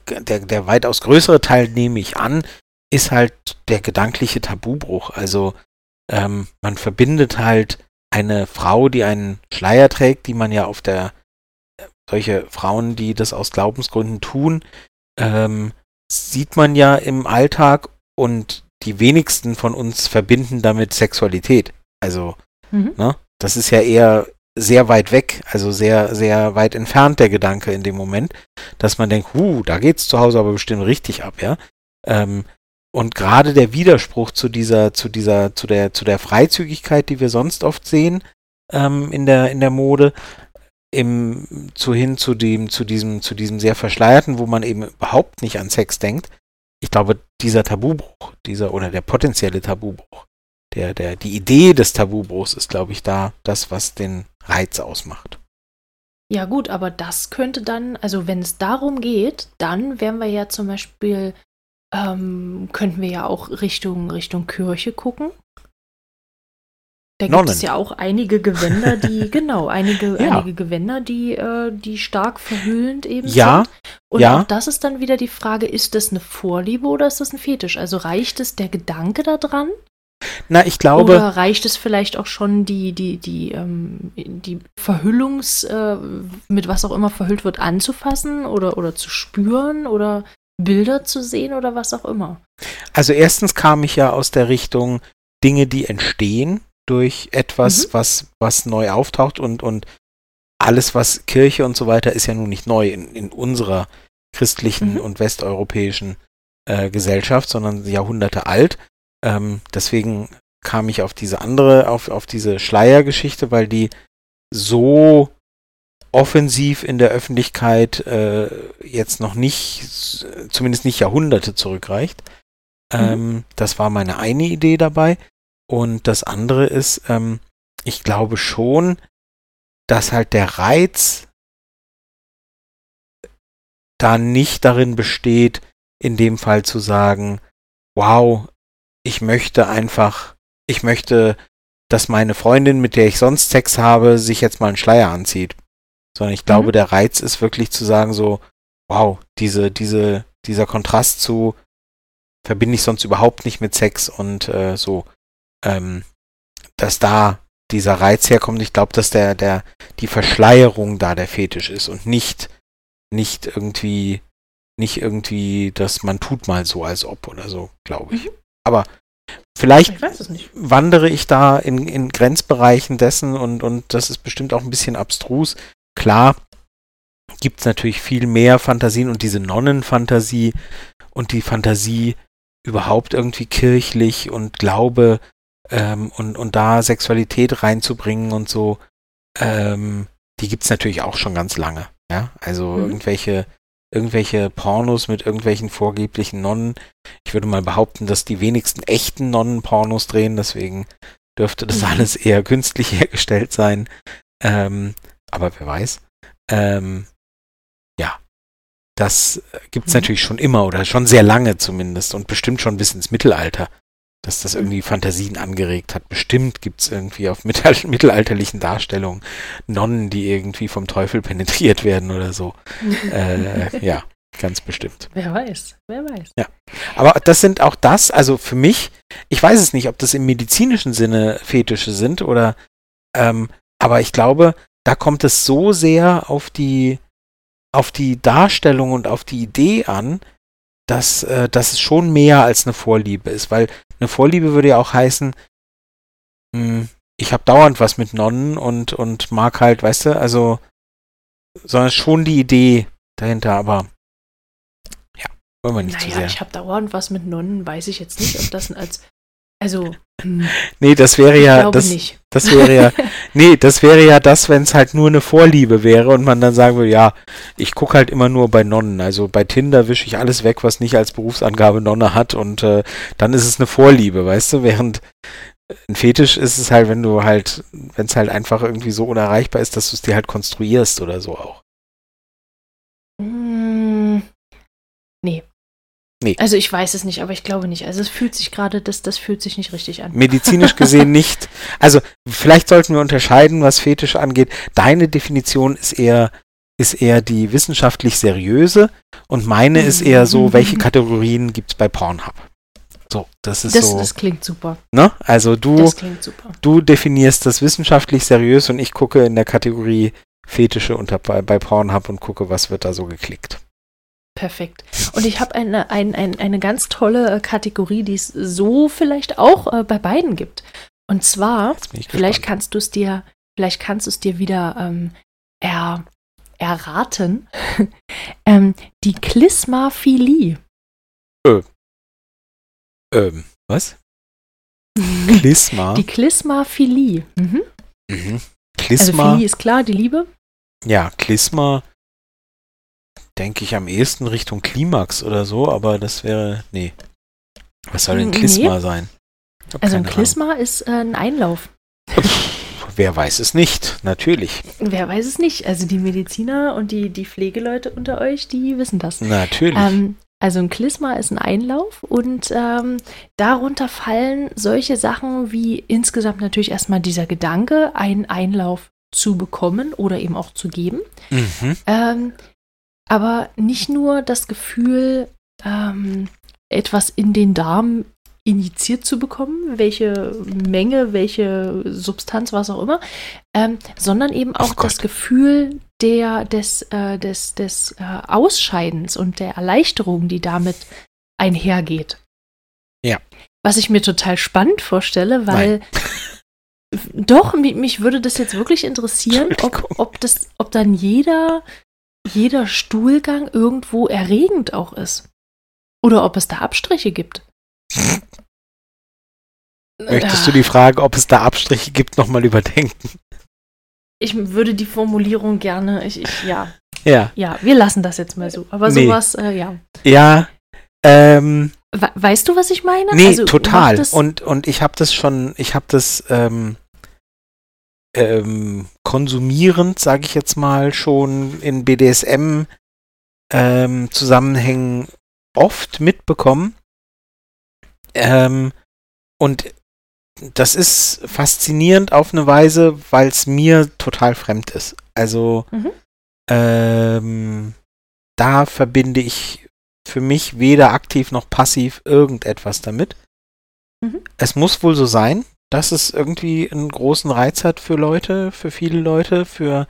der, der weitaus größere Teil, nehme ich an, ist halt der gedankliche Tabubruch. Also ähm, man verbindet halt eine Frau, die einen Schleier trägt, die man ja auf der solche Frauen, die das aus Glaubensgründen tun, ähm, sieht man ja im Alltag und die wenigsten von uns verbinden damit Sexualität. Also, Mhm. ne, das ist ja eher sehr weit weg, also sehr, sehr weit entfernt der Gedanke in dem Moment, dass man denkt, huh, da geht's zu Hause aber bestimmt richtig ab, ja. Ähm, und gerade der Widerspruch zu dieser, zu dieser, zu der, zu der Freizügigkeit, die wir sonst oft sehen ähm, in der, in der Mode, im, zu hin zu dem, zu diesem, zu diesem sehr verschleierten, wo man eben überhaupt nicht an Sex denkt. Ich glaube, dieser Tabubruch, dieser oder der potenzielle Tabubruch, der, der, die Idee des Tabubruchs ist, glaube ich, da das, was den Reiz ausmacht. Ja gut, aber das könnte dann, also wenn es darum geht, dann wären wir ja zum Beispiel, ähm, könnten wir ja auch Richtung, Richtung Kirche gucken. Da gibt Nonnen. es ja auch einige Gewänder, die, genau, einige, Ja. einige Gewänder, die, äh, die stark verhüllend eben Ja, sind. Und ja. auch das ist dann wieder die Frage, ist das eine Vorliebe oder ist das ein Fetisch? Also reicht es der Gedanke daran? Na, ich glaube. Oder reicht es vielleicht auch schon, die, die, die, ähm, die Verhüllungs, äh, mit was auch immer verhüllt wird, anzufassen oder, oder zu spüren oder Bilder zu sehen oder was auch immer? Also erstens kam ich ja aus der Richtung Dinge, die entstehen durch etwas, mhm. was, was neu auftaucht und, und alles, was Kirche und so weiter, ist ja nun nicht neu in, in unserer christlichen mhm. und westeuropäischen äh, Gesellschaft, sondern Jahrhunderte alt. Ähm, deswegen kam ich auf diese andere, auf, auf diese Schleiergeschichte, weil die so offensiv in der Öffentlichkeit äh, jetzt noch nicht, zumindest nicht Jahrhunderte zurückreicht. Mhm. Ähm, das war meine eine Idee dabei. Und das andere ist, ähm, ich glaube schon, dass halt der Reiz da nicht darin besteht, in dem Fall zu sagen, wow, ich möchte einfach, ich möchte, dass meine Freundin, mit der ich sonst Sex habe, sich jetzt mal einen Schleier anzieht. Sondern ich glaube, mhm. der Reiz ist wirklich zu sagen so, wow, diese, diese, dieser Kontrast zu verbinde ich sonst überhaupt nicht mit Sex und äh, so, ähm, dass da dieser Reiz herkommt. Ich glaube, dass der, der, die Verschleierung da der Fetisch ist und nicht, nicht irgendwie nicht irgendwie, dass man tut mal so, als ob oder so, glaube ich. Mhm. Aber vielleicht ich wandere ich da in, in Grenzbereichen dessen und, und das ist bestimmt auch ein bisschen abstrus. Klar gibt es natürlich viel mehr Fantasien und diese Nonnenfantasie und die Fantasie überhaupt irgendwie kirchlich und Glaube ähm, und, und da Sexualität reinzubringen und so, ähm, die gibt es natürlich auch schon ganz lange. Ja, also mhm. irgendwelche irgendwelche Pornos mit irgendwelchen vorgeblichen Nonnen. Ich würde mal behaupten, dass die wenigsten echten Nonnen Pornos drehen, deswegen dürfte das mhm. alles eher künstlich hergestellt sein. Ähm, aber wer weiß. Ähm, ja, das gibt's mhm. natürlich schon immer oder schon sehr lange zumindest und bestimmt schon bis ins Mittelalter dass das irgendwie Fantasien angeregt hat. Bestimmt gibt es irgendwie auf mittelalterlichen Darstellungen Nonnen, die irgendwie vom Teufel penetriert werden oder so. äh, ja, ganz bestimmt. Wer weiß, wer weiß. Ja. Aber das sind auch das, also für mich, ich weiß es nicht, ob das im medizinischen Sinne Fetische sind oder, ähm, aber ich glaube, da kommt es so sehr auf die, auf die Darstellung und auf die Idee an, dass, äh, dass es schon mehr als eine Vorliebe ist, weil eine Vorliebe würde ja auch heißen, mh, hm, ich habe dauernd was mit Nonnen und, und mag halt, weißt du, also, sondern schon die Idee dahinter, aber ja, wollen wir nicht naja, zu sehr. ich habe dauernd was mit Nonnen, weiß ich jetzt nicht, ob das als also. Hm. Nee, das wäre ja. Das, nicht. Das wäre ja. nee, das wäre ja das, wenn es halt nur eine Vorliebe wäre und man dann sagen würde, ja, ich gucke halt immer nur bei Nonnen. Also bei Tinder wische ich alles weg, was nicht als Berufsangabe Nonne hat und äh, dann ist es eine Vorliebe, weißt du? Während ein Fetisch ist es halt, wenn du halt, wenn es halt einfach irgendwie so unerreichbar ist, dass du es dir halt konstruierst oder so auch. Hm, nee. Nee. Also ich weiß es nicht, aber ich glaube nicht. Also es fühlt sich gerade, das, das fühlt sich nicht richtig an. Medizinisch gesehen nicht. Also vielleicht sollten wir unterscheiden, was Fetisch angeht. Deine Definition ist eher, ist eher die wissenschaftlich seriöse und meine ist eher so, welche Kategorien gibt es bei Pornhub? So, das ist das, so. Das klingt super. Ne? Also du, du definierst das wissenschaftlich seriös und ich gucke in der Kategorie Fetische unter, bei, bei Pornhub und gucke, was wird da so geklickt. Perfekt. Und ich habe eine, ein, ein, eine ganz tolle äh, Kategorie, die es so vielleicht auch äh, bei beiden gibt. Und zwar, vielleicht kannst du es dir, vielleicht kannst du es dir wieder ähm, er, erraten. ähm, die Klismaphilie. Äh. Ähm, was? Klisma? Die Klismaphilie. Mhm. Mhm. Klisma. Also Philie ist klar, die Liebe. Ja, Klisma denke ich am ehesten Richtung Klimax oder so, aber das wäre, nee. Was soll denn Klisma nee. sein? Also ein Klisma Ahnung. ist äh, ein Einlauf. Wer weiß es nicht, natürlich. Wer weiß es nicht. Also die Mediziner und die, die Pflegeleute unter euch, die wissen das. Natürlich. Ähm, also ein Klisma ist ein Einlauf und ähm, darunter fallen solche Sachen wie insgesamt natürlich erstmal dieser Gedanke, einen Einlauf zu bekommen oder eben auch zu geben. Mhm. Ähm, aber nicht nur das Gefühl, ähm, etwas in den Darm injiziert zu bekommen, welche Menge, welche Substanz, was auch immer, ähm, sondern eben auch Oh das. Gefühl der, des, äh, des, des äh, Ausscheidens und der Erleichterung, die damit einhergeht. Ja. Was ich mir total spannend vorstelle, weil doch, mi- mich würde das jetzt wirklich interessieren, ob, ob, das, ob dann jeder, jeder Stuhlgang irgendwo erregend auch ist. Oder ob es da Abstriche gibt. Möchtest du die Frage, ob es da Abstriche gibt, nochmal überdenken? Ich würde die Formulierung gerne, ich, ich, ja, Ja. ja, wir lassen das jetzt mal so. Aber Nee. sowas, äh, ja. Ja. Ähm, We weißt du, was ich meine? nee, Also, total. Und, und ich habe das schon, ich habe das ähm, ähm, konsumierend, sage ich jetzt mal, schon in BDSM ähm, Zusammenhängen oft mitbekommen. Ähm, und das ist faszinierend auf eine Weise, weil es mir total fremd ist. Also Mhm. ähm, da verbinde ich für mich weder aktiv noch passiv irgendetwas damit. Mhm. Es muss wohl so sein, dass es irgendwie einen großen Reiz hat für Leute, für viele Leute, für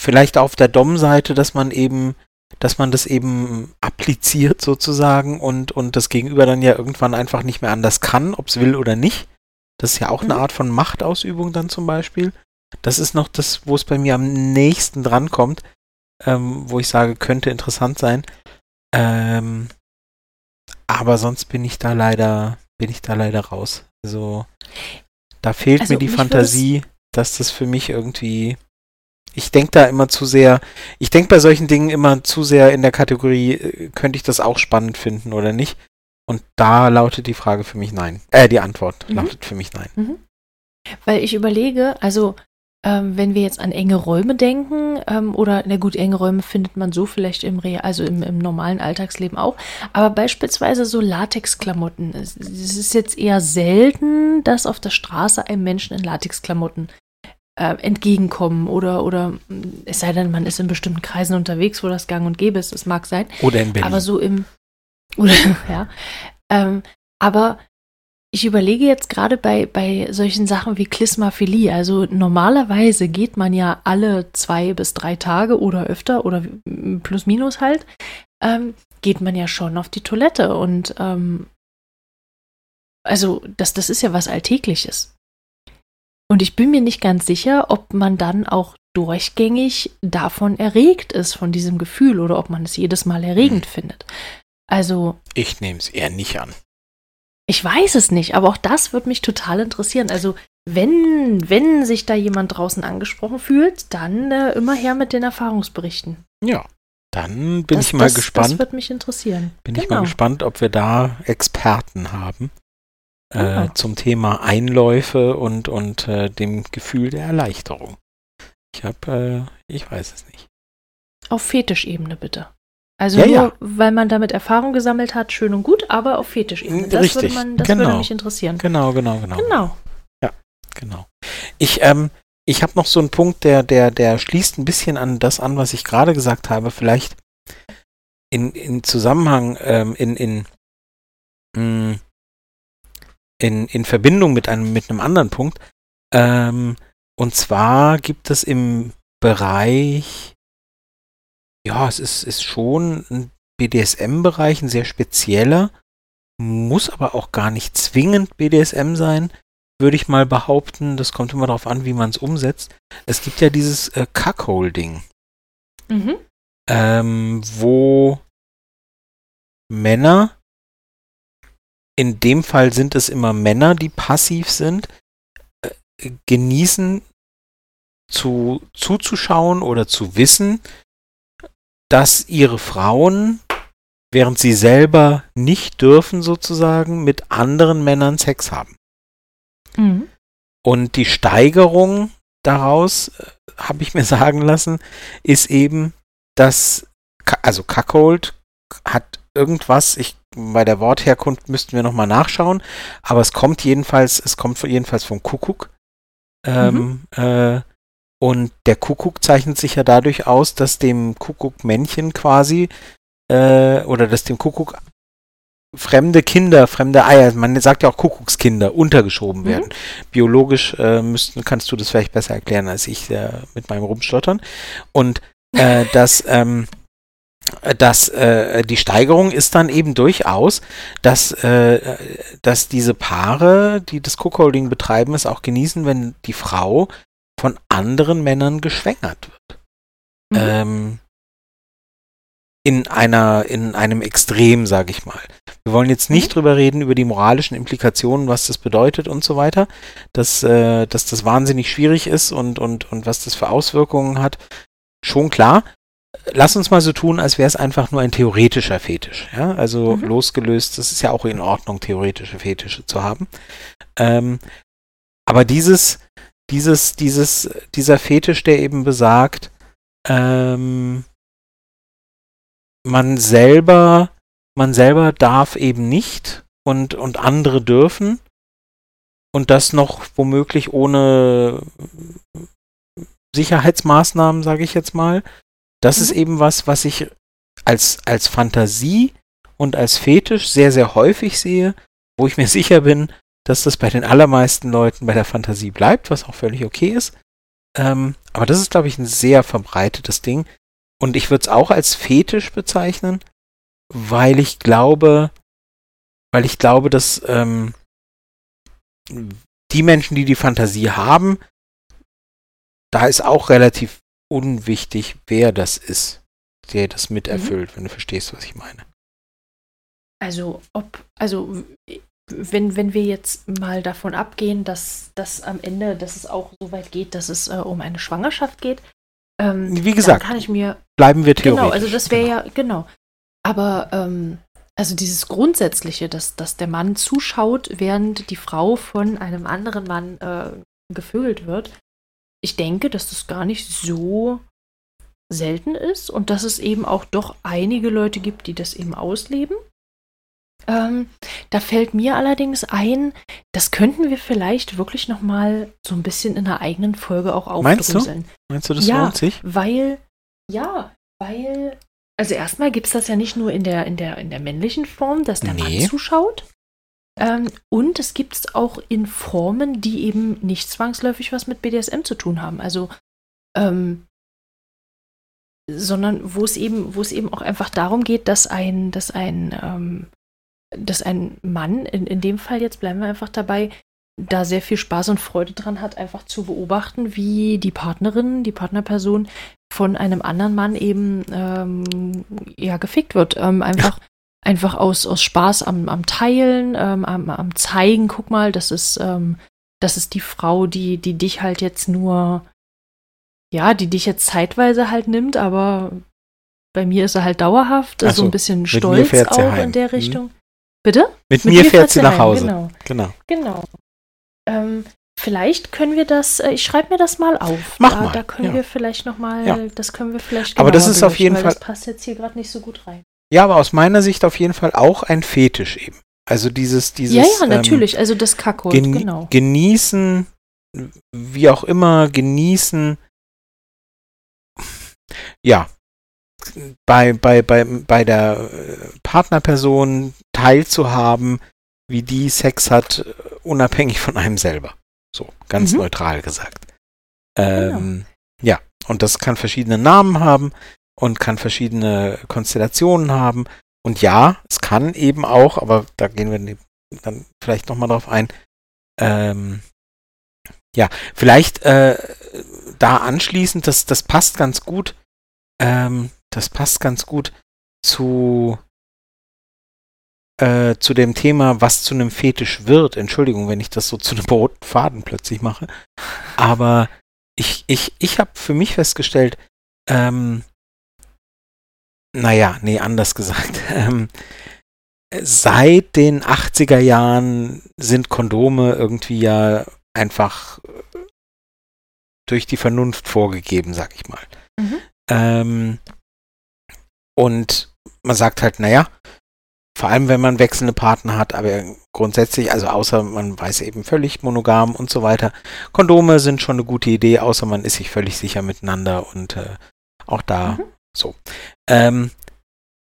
vielleicht auf der Dom-Seite, dass man eben, dass man das eben appliziert sozusagen und, und das Gegenüber dann ja irgendwann einfach nicht mehr anders kann, ob es will oder nicht. Das ist ja auch eine Mhm. Art von Machtausübung dann zum Beispiel. Das ist noch das, wo es bei mir am nächsten drankommt, ähm, wo ich sage, könnte interessant sein. Ähm, aber sonst bin ich da leider, bin ich da leider raus. Also da fehlt Also mir die Fantasie, dass das für mich irgendwie. Ich denke da immer zu sehr, ich denke bei solchen Dingen immer zu sehr in der Kategorie, äh, könnte ich das auch spannend finden oder nicht? Und da lautet die Frage für mich nein. Äh, die Antwort Mhm. lautet für mich nein. Weil ich überlege, also ähm, wenn wir jetzt an enge Räume denken, ähm, oder na gut, enge Räume findet man so vielleicht im Real, also im, im normalen Alltagsleben auch, aber beispielsweise so Latexklamotten. Es, es ist jetzt eher selten, dass auf der Straße einem Menschen in Latexklamotten äh, entgegenkommen oder oder mh, es sei denn, man ist in bestimmten Kreisen unterwegs, wo das gang und gäbe ist, das mag sein. Oder in Berlin. Aber so im. Oder, ja. Ähm, aber ich überlege jetzt gerade bei, bei solchen Sachen wie Klismaphilie. Also normalerweise geht man ja alle zwei bis drei Tage oder öfter oder plus minus halt, ähm, geht man ja schon auf die Toilette. Und ähm, also das, das ist ja was Alltägliches. Und ich bin mir nicht ganz sicher, ob man dann auch durchgängig davon erregt ist, von diesem Gefühl, oder ob man es jedes Mal erregend findet. Also, ich nehme es eher nicht an. Ich weiß es nicht, aber auch das würde mich total interessieren. Also, wenn, wenn sich da jemand draußen angesprochen fühlt, dann äh, immer her mit den Erfahrungsberichten. Ja. Dann bin das, ich mal das, gespannt. Das würde mich interessieren. Bin ich mal gespannt, ob wir da Experten haben äh, Genau. zum Thema Einläufe und, und äh, dem Gefühl der Erleichterung. Ich habe, äh, ich weiß es nicht. Auf Fetischebene bitte. Also Ja, nur, ja. weil man damit Erfahrung gesammelt hat, schön und gut, aber auf Fetischebene. Das, Richtig, würde, man, das genau. würde mich interessieren. Genau, genau, genau. Genau. Genau. Ich, ähm, ich habe noch so einen Punkt, der, der, der schließt ein bisschen an das an, was ich gerade gesagt habe. Vielleicht in, in Zusammenhang, ähm, in, in, mh, in, in Verbindung mit einem, mit einem anderen Punkt. Ähm, und zwar gibt es im Bereich, ja, es ist, ist schon ein BDSM-Bereich, ein sehr spezieller, muss aber auch gar nicht zwingend BDSM sein würde ich mal behaupten, das kommt immer darauf an, wie man es umsetzt. Es gibt ja dieses äh, Cuckolding, Mhm. ähm, wo Männer, in dem Fall sind es immer Männer, die passiv sind, äh, genießen zu, zuzuschauen oder zu wissen, dass ihre Frauen, während sie selber nicht dürfen sozusagen, mit anderen Männern Sex haben. Mhm. Und die Steigerung daraus, äh, habe ich mir sagen lassen, ist eben, dass, also Cuckold hat irgendwas, ich, bei der Wortherkunft müssten wir nochmal nachschauen, aber es kommt jedenfalls, es kommt jedenfalls vom Kuckuck. Ähm, äh, und der Kuckuck zeichnet sich ja dadurch aus, dass dem Kuckuckmännchen quasi, äh, oder dass dem Kuckuck fremde Kinder, fremde Eier, man sagt ja auch Kuckuckskinder, untergeschoben Mhm. werden. Biologisch äh, müssten, kannst du das vielleicht besser erklären als ich äh, mit meinem Rumstottern. Und äh, dass, ähm, äh, dass äh, die Steigerung ist dann eben durchaus, dass, äh, dass diese Paare, die das Cookholding betreiben, es auch genießen, wenn die Frau von anderen Männern geschwängert wird. Mhm. Ähm, in einer, in einem Extrem, sage ich mal. Wir wollen jetzt nicht Mhm. drüber reden, über die moralischen Implikationen, was das bedeutet und so weiter, dass, äh, dass das wahnsinnig schwierig ist und, und, und was das für Auswirkungen hat. Schon klar. Lass uns mal so tun, als wäre es einfach nur ein theoretischer Fetisch. Ja? Also Mhm. losgelöst, das ist ja auch in Ordnung, theoretische Fetische zu haben. Ähm, aber dieses, dieses, dieses, dieser Fetisch, der eben besagt, ähm, man selber, man selber darf eben nicht und, und andere dürfen und das noch womöglich ohne Sicherheitsmaßnahmen, sage ich jetzt mal. Das ist Mhm. eben was, was ich als, als Fantasie und als Fetisch sehr, sehr häufig sehe, wo ich mir sicher bin, dass das bei den allermeisten Leuten bei der Fantasie bleibt, was auch völlig okay ist. Ähm, aber das ist, glaube ich, ein sehr verbreitetes Ding. Und ich würde es auch als Fetisch bezeichnen, weil ich glaube, weil ich glaube, dass ähm, die Menschen, die die Fantasie haben, da ist auch relativ unwichtig, wer das ist, der das miterfüllt, wenn du verstehst, was ich meine. Also, ob, also, wenn, wenn wir jetzt mal davon abgehen, dass, dass am Ende, dass es auch so weit geht, dass es äh, um eine Schwangerschaft geht, ähm, Wie gesagt, dann kann ich mir, Bleiben wir theoretisch. genau, also das wäre Genau. ja, genau. Aber, ähm, also dieses Grundsätzliche, dass, dass der Mann zuschaut, während die Frau von einem anderen Mann äh, gevögelt wird, ich denke, dass das gar nicht so selten ist und dass es eben auch doch einige Leute gibt, die das eben ausleben. Ähm, da fällt mir allerdings ein, das könnten wir vielleicht wirklich noch mal so ein bisschen in einer eigenen Folge auch Meinst du? aufdröseln. Meinst du, das Ja. lohnt sich? Weil, ja, weil, also erstmal gibt es das ja nicht nur in der, in der, in der männlichen Form, dass der Nee. Mann zuschaut. Ähm, und es gibt es auch in Formen, die eben nicht zwangsläufig was mit BDSM zu tun haben. Also, ähm, sondern wo es eben, wo es eben auch einfach darum geht, dass ein, dass ein, ähm, dass ein Mann, in, in dem Fall jetzt bleiben wir einfach dabei, da sehr viel Spaß und Freude dran hat, einfach zu beobachten, wie die Partnerin, die Partnerperson von einem anderen Mann eben ähm, ja gefickt wird. Ähm, einfach, einfach aus, aus Spaß am, am Teilen, ähm, am, am Zeigen, guck mal, das ist, ähm, das ist die Frau, die, die dich halt jetzt nur, ja, die dich jetzt zeitweise halt nimmt, aber bei mir ist er halt dauerhaft, so so, ein bisschen stolz auch in der Mhm. Richtung. Bitte? Mit, mir fährt sie nach Hause. Genau. Genau. Genau. Ähm, vielleicht können wir das, äh, ich schreibe mir das mal auf. Mach da, mal, Da können ja. wir vielleicht noch mal, Ja. das können wir vielleicht Aber das ist auf jeden Fall- Das passt jetzt hier gerade nicht so gut rein. Ja, aber aus meiner Sicht auf jeden Fall auch ein Fetisch eben. Also dieses, dieses ja, ja, ähm, natürlich. also das Kackhold, geni genau. genießen, wie auch immer, genießen, ja, bei, bei, bei, bei der äh, Partnerperson teilzuhaben, wie die Sex hat, äh, unabhängig von einem selber. So, ganz Mhm. neutral gesagt. Ähm, Ja, und das kann verschiedene Namen haben und kann verschiedene Konstellationen haben. Und ja, es kann eben auch, aber da gehen wir ne- dann vielleicht nochmal drauf ein, ähm, ja, vielleicht äh, da anschließend, das, das passt ganz gut, ähm, das passt ganz gut zu, äh, zu dem Thema, was zu einem Fetisch wird. Entschuldigung, wenn ich das so zu einem roten Faden plötzlich mache. Aber ich, ich, ich habe für mich festgestellt, ähm, naja, nee, anders gesagt. Ähm, seit den 80er Jahren sind Kondome irgendwie ja einfach durch die Vernunft vorgegeben, sag ich mal. Mhm. Ähm, und man sagt halt, naja, vor allem wenn man wechselnde Partner hat, aber grundsätzlich, also außer man weiß eben völlig monogam und so weiter, Kondome sind schon eine gute Idee, außer man ist sich völlig sicher miteinander und äh, auch da Mhm. so. Ähm,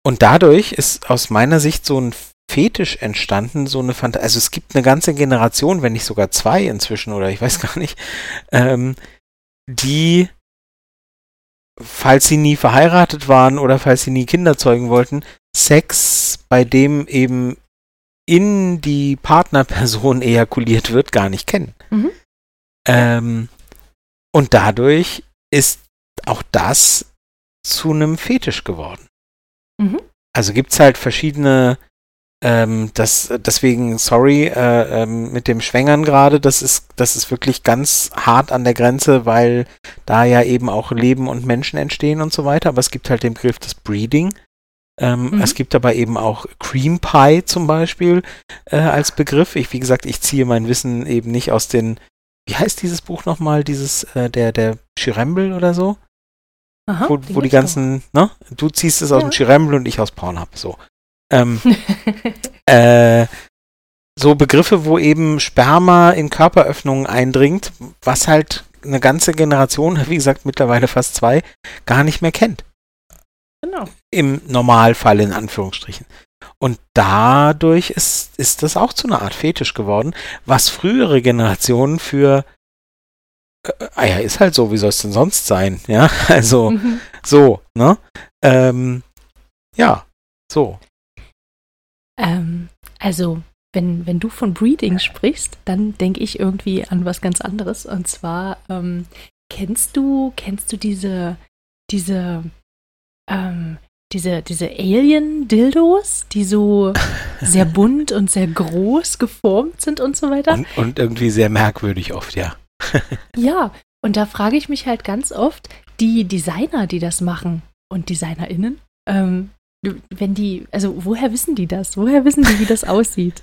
und dadurch ist aus meiner Sicht so ein Fetisch entstanden, so eine Fantasie. Also es gibt eine ganze Generation, wenn nicht sogar zwei inzwischen oder ich weiß gar nicht, ähm, die, falls sie nie verheiratet waren oder falls sie nie Kinder zeugen wollten, Sex, bei dem eben in die Partnerperson ejakuliert wird, gar nicht kennen. Mhm. Ähm, und dadurch ist auch das zu einem Fetisch geworden. Mhm. Also gibt es halt verschiedene, ähm, das, deswegen, sorry, äh, ähm, mit dem Schwängern gerade, das ist, das ist wirklich ganz hart an der Grenze, weil da ja eben auch Leben und Menschen entstehen und so weiter, aber es gibt halt den Begriff des Breeding. Ähm, Mhm. Es gibt aber eben auch Cream Pie zum Beispiel äh, als Begriff. Ich, wie gesagt, ich ziehe mein Wissen eben nicht aus den, wie heißt dieses Buch nochmal, dieses, äh, der, der Schirembel oder so? Aha, wo, wo die ganzen, ne? Du ziehst es aus Ja. dem Schirembel und ich aus Pornhub, so. Ähm, äh, so Begriffe, wo eben Sperma in Körperöffnungen eindringt, was halt eine ganze Generation, wie gesagt mittlerweile fast zwei, gar nicht mehr kennt. genau. Im Normalfall in Anführungsstrichen. Und dadurch ist, ist das auch zu einer Art Fetisch geworden, was frühere Generationen für äh, ah ja, ist halt so, wie soll es denn sonst sein? Ja, also Mhm. so, ne? Ähm, ja, so. Ähm, also, wenn, wenn du von Breeding sprichst, dann denke ich irgendwie an was ganz anderes. Und zwar, ähm, kennst du, kennst du diese, diese, ähm, diese, diese Alien-Dildos, die so sehr bunt und sehr groß geformt sind und so weiter? Und, und irgendwie sehr merkwürdig oft, ja. Ja, und da frage ich mich halt ganz oft, die Designer, die das machen und DesignerInnen, ähm, wenn die, also woher wissen die das? Woher wissen die, wie das aussieht?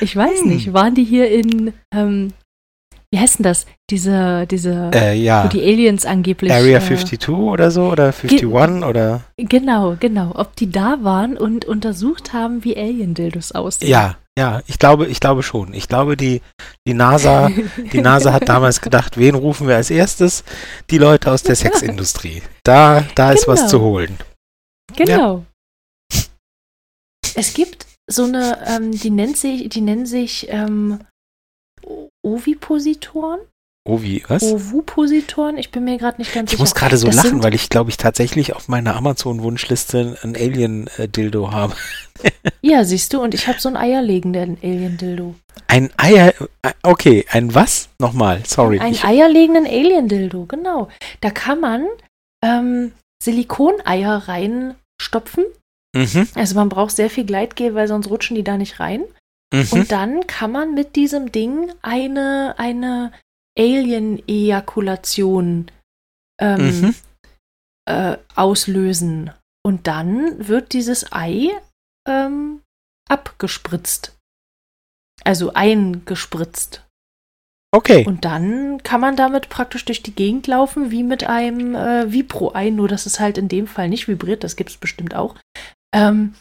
Ich weiß Hm. nicht. Waren die hier in, ähm, wie heißt denn das? Diese, diese, Äh, wo ja. die Aliens angeblich. Area äh, 52 oder so oder 51 oder Genau, genau. Ob die da waren und untersucht haben, wie Alien-Dildos aussehen. ja, ja, ich glaube, ich glaube schon. Ich glaube, die, die NASA, die NASA hat damals gedacht, wen rufen wir als erstes? Die Leute aus der Sexindustrie. Da, da ist was Genau. zu holen. Genau. Es gibt so eine, ähm, die nennt sich, die nennen sich ähm, Ovipositoren? Wie, was? Ovupositoren? Ich bin mir gerade nicht ganz Ich sicher. muss gerade so Das lachen, weil ich glaube ich tatsächlich auf meiner Amazon-Wunschliste ein Alien-Dildo habe. Ja, siehst du, und ich habe so einen eierlegenden Alien-Dildo. Ein Eier, äh, okay, ein was? Nochmal, sorry. Einen Ich, eierlegenden Alien-Dildo, genau. Da kann man ähm, Silikoneier reinstopfen. mhm, Also man braucht sehr viel Gleitgel, weil sonst rutschen die da nicht rein. mhm. Und dann kann man mit diesem Ding eine, eine Alien-Ejakulation ähm, Mhm. äh, auslösen. Und dann wird dieses Ei ähm, abgespritzt. Also eingespritzt. Okay. Und dann kann man damit praktisch durch die Gegend laufen, wie mit einem äh, Vibro-Ei, nur dass es halt in dem Fall nicht vibriert, das gibt es bestimmt auch. Ähm,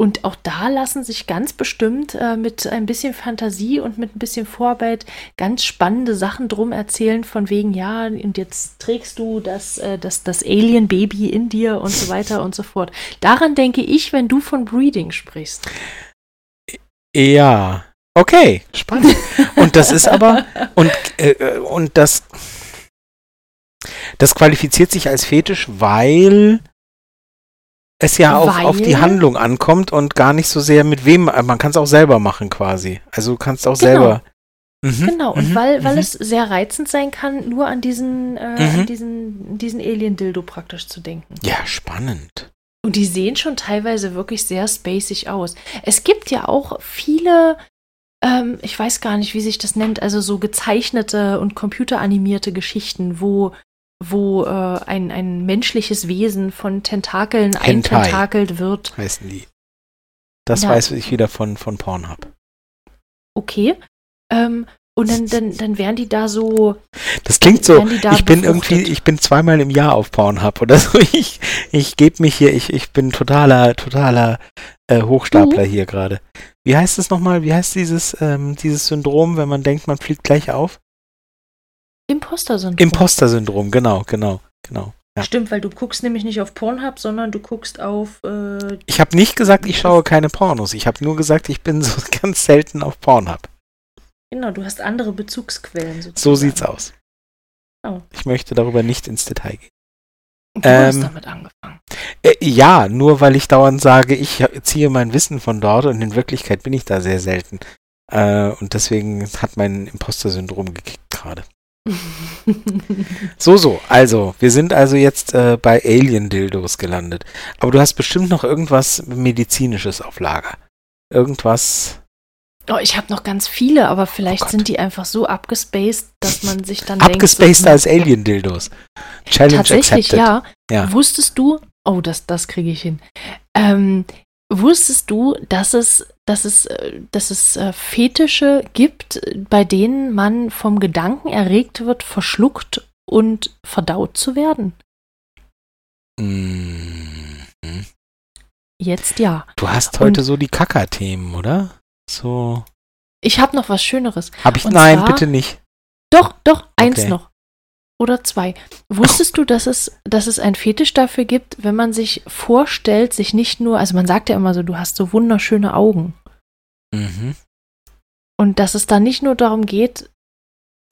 und auch da lassen sich ganz bestimmt äh, mit ein bisschen Fantasie und mit ein bisschen Vorarbeit ganz spannende Sachen drum erzählen, von wegen, ja, und jetzt trägst du das, äh, das, das Alien-Baby in dir und so weiter und so fort. Daran denke ich, wenn du von Breeding sprichst. Ja. Okay, spannend. Und das ist aber, und, äh, und das, das qualifiziert sich als Fetisch, weil es ja auf, auf die? Handlung ankommt und gar nicht so sehr mit wem, äh, man kann es auch selber machen quasi. Also du kannst auch Genau. selber. Mhm, Genau, und mhm, weil, weil mhm. es sehr reizend sein kann, nur an diesen, äh, Mhm. an diesen, diesen Alien-Dildo praktisch zu denken. Ja, spannend. Und die sehen schon teilweise wirklich sehr spacig aus. Es gibt ja auch viele, ähm, ich weiß gar nicht, wie sich das nennt, also so gezeichnete und computeranimierte Geschichten, wo, wo äh, ein, ein menschliches Wesen von Tentakeln Hentai. eintentakelt wird. Heißen die. Das Ja. weiß ich wieder von, von Pornhub. Okay. Ähm, und dann, dann, dann wären die da so. Das klingt so, da ich bin befruchtet? irgendwie, ich bin zweimal im Jahr auf Pornhub oder so. Ich, ich gebe mich hier, ich, ich bin totaler, totaler äh, Hochstapler Mhm. hier gerade. Wie heißt es nochmal? Wie heißt dieses, ähm, dieses Syndrom, wenn man denkt, man fliegt gleich auf? Imposter-Syndrom. Imposter-Syndrom, genau, genau, genau. Ja. Stimmt, weil du guckst nämlich nicht auf Pornhub, sondern du guckst auf. Äh, Ich habe nicht gesagt, ich schaue keine Pornos. Ich habe nur gesagt, ich bin so ganz selten auf Pornhub. genau, du hast andere Bezugsquellen sozusagen. So sieht's aus. Oh. Ich möchte darüber nicht ins Detail gehen. Du hast Ähm, damit angefangen. Äh, ja, nur weil ich dauernd sage, ich ziehe mein Wissen von dort und in Wirklichkeit bin ich da sehr selten. Äh, und deswegen hat mein Imposter-Syndrom gekickt gerade. So, so. Also, wir sind also jetzt äh, bei Alien-Dildos gelandet. Aber du hast bestimmt noch irgendwas Medizinisches auf Lager. Irgendwas. Oh, ich habe noch ganz viele, aber vielleicht Oh sind die einfach so abgespaced, dass man sich dann Abgespaced denkt. als Alien-Dildos. Challenge Tatsächlich, accepted. ja. Ja. Wusstest du, oh, das, das kriege ich hin. Ähm, wusstest du, dass es, dass es, äh, dass es äh, Fetische gibt, bei denen man vom Gedanken erregt wird, verschluckt und verdaut zu werden? Mhm. Jetzt ja. Du hast heute Und- so die Kacker-Themen, oder? So. Ich habe noch was Schöneres. Hab ich. Und Nein, zwar- bitte nicht. Doch, doch, eins Okay. noch. Oder zwei. Wusstest du, dass es, dass es ein Fetisch dafür gibt, wenn man sich vorstellt, sich nicht nur, also man sagt ja immer so, du hast so wunderschöne Augen. Mhm. Und dass es da nicht nur darum geht,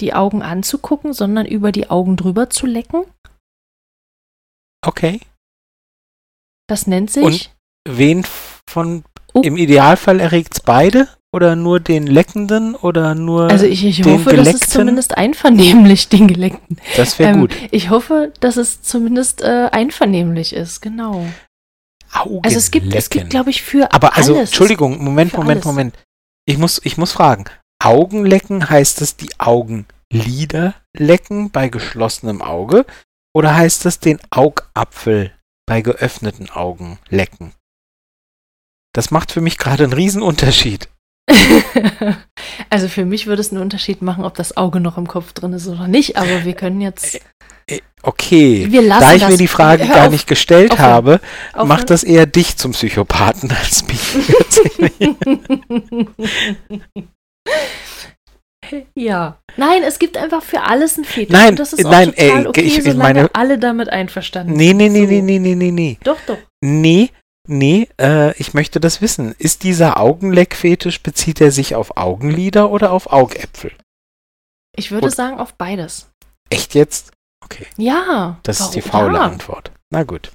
die Augen anzugucken, sondern über die Augen drüber zu lecken. Okay. Das nennt sich. Wen von. Oh. Im Idealfall erregt's beide? Oder nur den Leckenden? Oder nur. also ich, ich den hoffe, dass es Geleckten? zumindest einvernehmlich den Geleckten. das wäre Ähm, gut. Ich hoffe, dass es zumindest äh, einvernehmlich ist, genau. Augen Also es gibt, es gibt, glaube ich, für Aber also, alles. Entschuldigung, Moment, Moment, alles. Moment. Ich muss, ich muss fragen. Augenlecken heißt es die Augenlider lecken bei geschlossenem Auge? Oder heißt es den Augapfel bei geöffneten Augen lecken? Das macht für mich gerade einen riesen Unterschied. also für mich würde es einen Unterschied machen, ob das Auge noch im Kopf drin ist oder nicht, aber wir können jetzt. Okay. Da ich mir die Frage gar auf, nicht gestellt aufhören. habe, aufhören. macht das eher dich zum Psychopathen als mich. ja. Nein, es gibt einfach für alles ein Fetisch. Nein, und das ist auch nein, total ey, okay, ich- ich meine- alle damit einverstanden nee, nee, nee, So. nee, nee, nee, nee, nee. Doch, doch. Nee, nee, äh, ich möchte das wissen. Ist dieser Augenleckfetisch, bezieht er sich auf Augenlider oder auf Augäpfel? Ich würde Und- sagen auf beides. Echt jetzt? Okay, Ja. das ist die faule ja. Antwort. Na gut.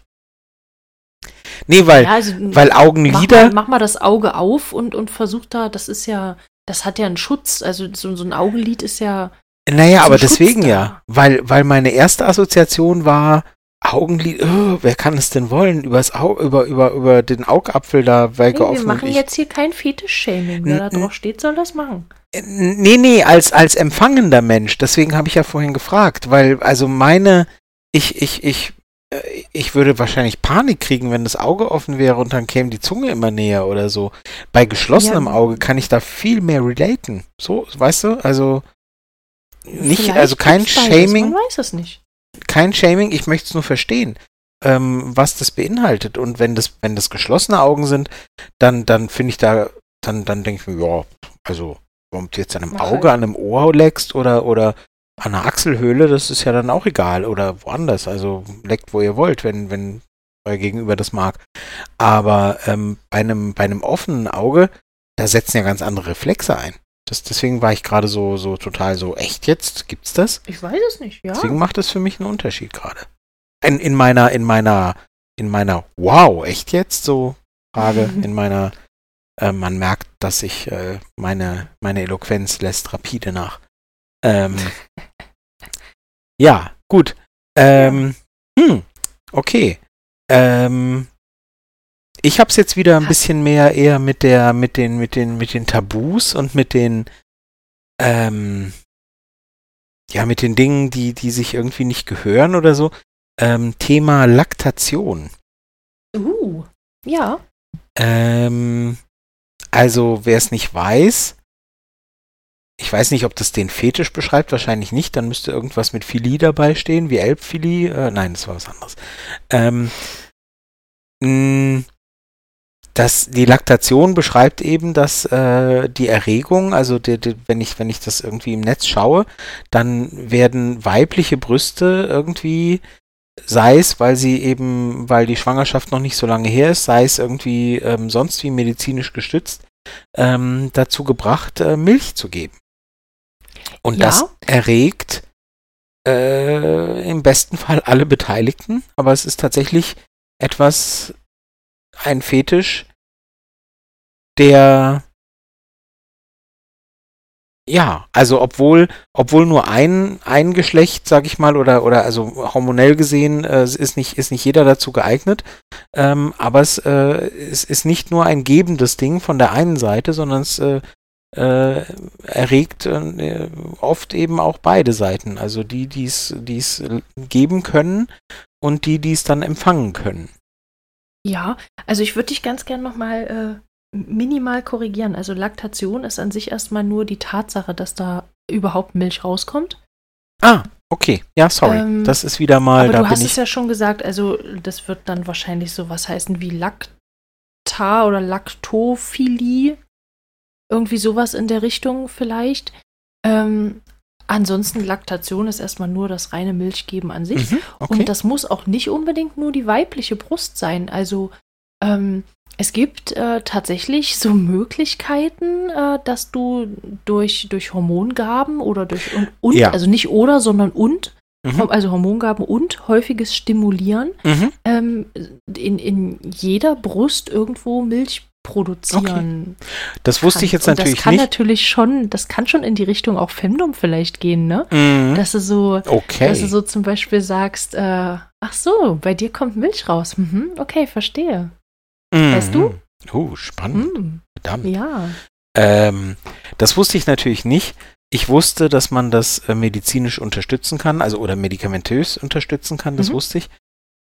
Nee, weil, Ja, also, weil mach, Augenlider, mal, mach mal das Auge auf und, und versuch da, das ist ja, das hat ja einen Schutz. Also so, so ein Augenlid ist ja. naja, aber Schutz deswegen da. ja. Weil, weil meine erste Assoziation war, Augenlid, oh, wer kann es denn wollen? Übers Au über, über, über den Augapfel da bei Nee, wir machen jetzt hier kein Fetisch-Shaming. Wer da drauf steht, soll das machen. Äh, Nee, nee, als, als empfangender Mensch. Deswegen habe ich ja vorhin gefragt, weil, also meine, ich, ich, ich, äh, ich würde wahrscheinlich Panik kriegen, wenn das Auge offen wäre und dann käme die Zunge immer näher oder so. Bei geschlossenem Ja. Auge kann ich da viel mehr relaten. So, weißt du? Also, nicht, Vielleicht also kein Shaming, Man weiß es nicht. Kein Shaming, ich möchte es nur verstehen, ähm, was das beinhaltet. Und wenn das, wenn das geschlossene Augen sind, dann, dann finde ich da, dann, dann denke ich mir, ja, also, ob du jetzt an einem Mach Auge, halt. an einem Ohr leckst oder, oder an einer Achselhöhle, das ist ja dann auch egal. Oder woanders. Also leckt, wo ihr wollt, wenn, wenn euer Gegenüber das mag. Aber ähm, bei, einem, bei einem offenen Auge, da setzen ja ganz andere Reflexe ein. Das, deswegen war ich gerade so, so total so, echt jetzt? Gibt's das? Ich weiß es nicht, ja. Deswegen macht es für mich einen Unterschied gerade. In, in meiner, in meiner, in meiner, wow, echt jetzt so Frage, in meiner, äh, man merkt, dass ich, äh, meine, meine Eloquenz lässt rapide nach. Ähm, ja, gut. Ähm, hm, okay. Ähm, ich habe es jetzt wieder ein bisschen mehr eher mit der, mit den, mit den, mit den Tabus und mit den, ähm, ja, mit den Dingen, die, die sich irgendwie nicht gehören oder so. Ähm, Thema Laktation. Uh, ja. Ähm, also, wer es nicht weiß, ich weiß nicht, ob das den Fetisch beschreibt, wahrscheinlich nicht, dann müsste irgendwas mit Philie dabei stehen, wie Elbphilie. Äh, nein, das war was anderes. Ähm, mh, das, die Laktation beschreibt eben, dass äh, die Erregung, also die, die, wenn, ich, wenn ich das irgendwie im Netz schaue, dann werden weibliche Brüste irgendwie sei es, weil sie eben, weil die Schwangerschaft noch nicht so lange her ist, sei es irgendwie ähm, sonst wie medizinisch gestützt, ähm, dazu gebracht, äh, Milch zu geben. Und Ja. das erregt äh, im besten Fall alle Beteiligten, aber es ist tatsächlich etwas, ein Fetisch, der ja, also obwohl, obwohl nur ein, ein Geschlecht, sag ich mal, oder, oder also hormonell gesehen, äh, ist nicht, ist nicht jeder dazu geeignet, ähm, aber es, äh, es ist nicht nur ein gebendes Ding von der einen Seite, sondern es äh, äh, erregt äh, oft eben auch beide Seiten. Also die, die es, die es geben können und die, die es dann empfangen können. Ja, also ich würde dich ganz gern nochmal äh, minimal korrigieren. Also Laktation ist an sich erstmal nur die Tatsache, dass da überhaupt Milch rauskommt. Ah, okay. Ja, sorry. Ähm, das ist wieder mal, Aber da du hast es ja schon gesagt, also das wird dann wahrscheinlich sowas heißen wie Laktar oder Laktophilie. Irgendwie sowas in der Richtung vielleicht. Ähm, ansonsten Laktation ist erstmal nur das reine Milchgeben an sich. Mhm, okay. Und das muss auch nicht unbedingt nur die weibliche Brust sein. Also ähm, es gibt äh, tatsächlich so Möglichkeiten, äh, dass du durch, durch Hormongaben oder durch und, und Ja. also nicht oder, sondern und, mhm, also Hormongaben und häufiges Stimulieren mhm. ähm, in, in jeder Brust irgendwo Milch produzieren. Das wusste ich kann. jetzt und natürlich das kann nicht. natürlich schon, das kann schon in die Richtung auch Femdom vielleicht gehen, ne? Mhm. Dass du so, Okay. dass du so zum Beispiel sagst, äh, ach so, bei dir kommt Milch raus. Mhm, okay, verstehe. Weißt du? Mhm. Oh, spannend. Hm, Verdammt. ja. Ähm, das wusste ich natürlich nicht. Ich wusste, dass man das äh, medizinisch unterstützen kann, also oder medikamentös unterstützen kann, das Mhm. wusste ich.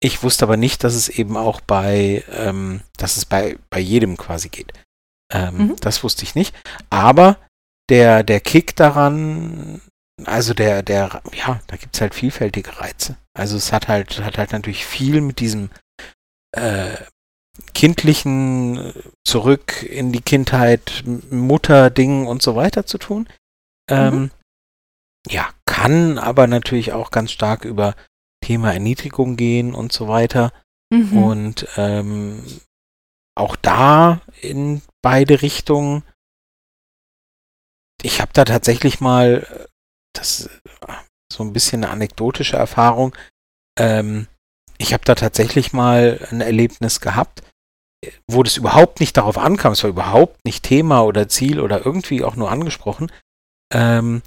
Ich wusste aber nicht, dass es eben auch bei, ähm, dass es bei, bei jedem quasi geht. Ähm, Mhm. Das wusste ich nicht. Aber der, der Kick daran, also der, der, ja, da gibt's halt vielfältige Reize. Also es hat halt, hat halt natürlich viel mit diesem äh, kindlichen äh, zurück in die Kindheit, M- Mutter-Ding und so weiter zu tun. Ähm, ja, kann aber natürlich auch ganz stark über Thema Erniedrigung gehen und so weiter. Mhm. Und ähm, auch da in beide Richtungen. Ich habe da tatsächlich mal, äh, das äh, so ein bisschen eine anekdotische Erfahrung. Ähm, ich habe da tatsächlich mal ein Erlebnis gehabt, wo das überhaupt nicht darauf ankam. Es war überhaupt nicht Thema oder Ziel oder irgendwie auch nur angesprochen. Ähm,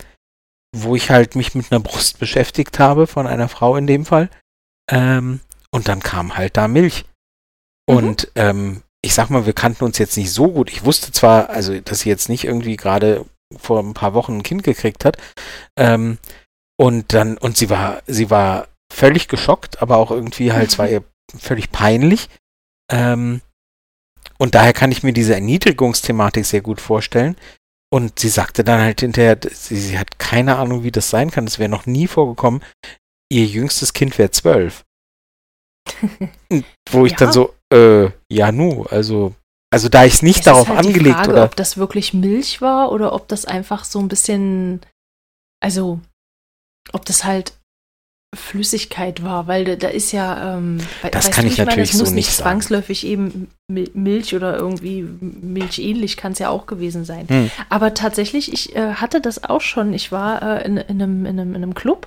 wo ich halt mich mit einer Brust beschäftigt habe, von einer Frau in dem Fall. Ähm, und dann kam halt da Milch. Mhm. Und ähm, ich sag mal, wir kannten uns jetzt nicht so gut. Ich wusste zwar, also, dass sie jetzt nicht irgendwie gerade vor ein paar Wochen ein Kind gekriegt hat. Ähm, und dann, und sie war, sie war völlig geschockt, aber auch irgendwie halt, es war ihr völlig peinlich. Ähm, und daher kann ich mir diese Erniedrigungsthematik sehr gut vorstellen. Und sie sagte dann halt hinterher, sie, sie hat keine Ahnung, wie das sein kann. Es wäre noch nie vorgekommen. Ihr jüngstes Kind wäre zwölf. Wo ich Ja. dann so, äh, ja nu, also, also da ich es nicht Es darauf halt angelegt die Frage, oder. ob das wirklich Milch war oder ob das einfach so ein bisschen, also ob das halt Flüssigkeit war, weil da, ist ja, ähm, Das kann ich meine, natürlich muss so nicht nicht sagen. zwangsläufig eben Mil- Milch oder irgendwie milchähnlich kann es ja auch gewesen sein. Hm. Aber tatsächlich, ich äh, hatte das auch schon. Ich war äh, in, in, einem, in, einem, in einem Club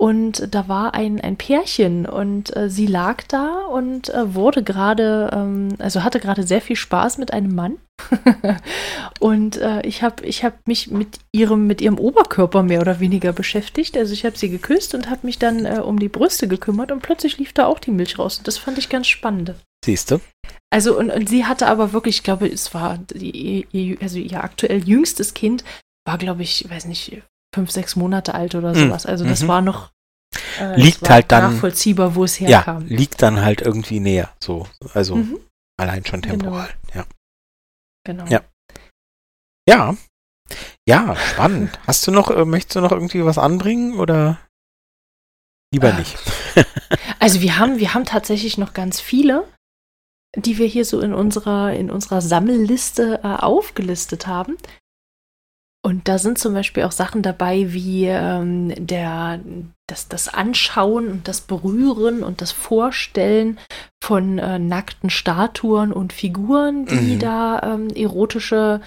und da war ein, ein Pärchen und äh, sie lag da und äh, wurde gerade, ähm, also hatte gerade sehr viel Spaß mit einem Mann. und äh, ich habe ich hab mich mit ihrem, mit ihrem Oberkörper mehr oder weniger beschäftigt. Also ich habe sie geküsst und habe mich dann äh, um die Brüste gekümmert und plötzlich lief da auch die Milch raus. Und das fand ich ganz spannend. Siehst du? Also und, und sie hatte aber wirklich, ich glaube, es war die, ihr, also ihr aktuell jüngstes Kind war, glaube ich, weiß nicht, fünf, sechs Monate alt oder Mm, sowas. Also das mhm. war noch äh, Liegt war halt dann- nachvollziehbar, wo es Ja, herkam. liegt dann halt irgendwie näher. So, also Mhm, allein schon Genau. temporal. Ja. genau. Ja. Ja. Ja, spannend. Hast du noch, äh, möchtest du noch irgendwie was anbringen oder lieber Äh, nicht? Also wir haben, wir haben tatsächlich noch ganz viele, die wir hier so in unserer, in unserer Sammelliste äh, aufgelistet haben. Und da sind zum Beispiel auch Sachen dabei wie ähm, der, das, das Anschauen und das Berühren und das Vorstellen von äh, nackten Statuen und Figuren, die mhm. da ähm, erotische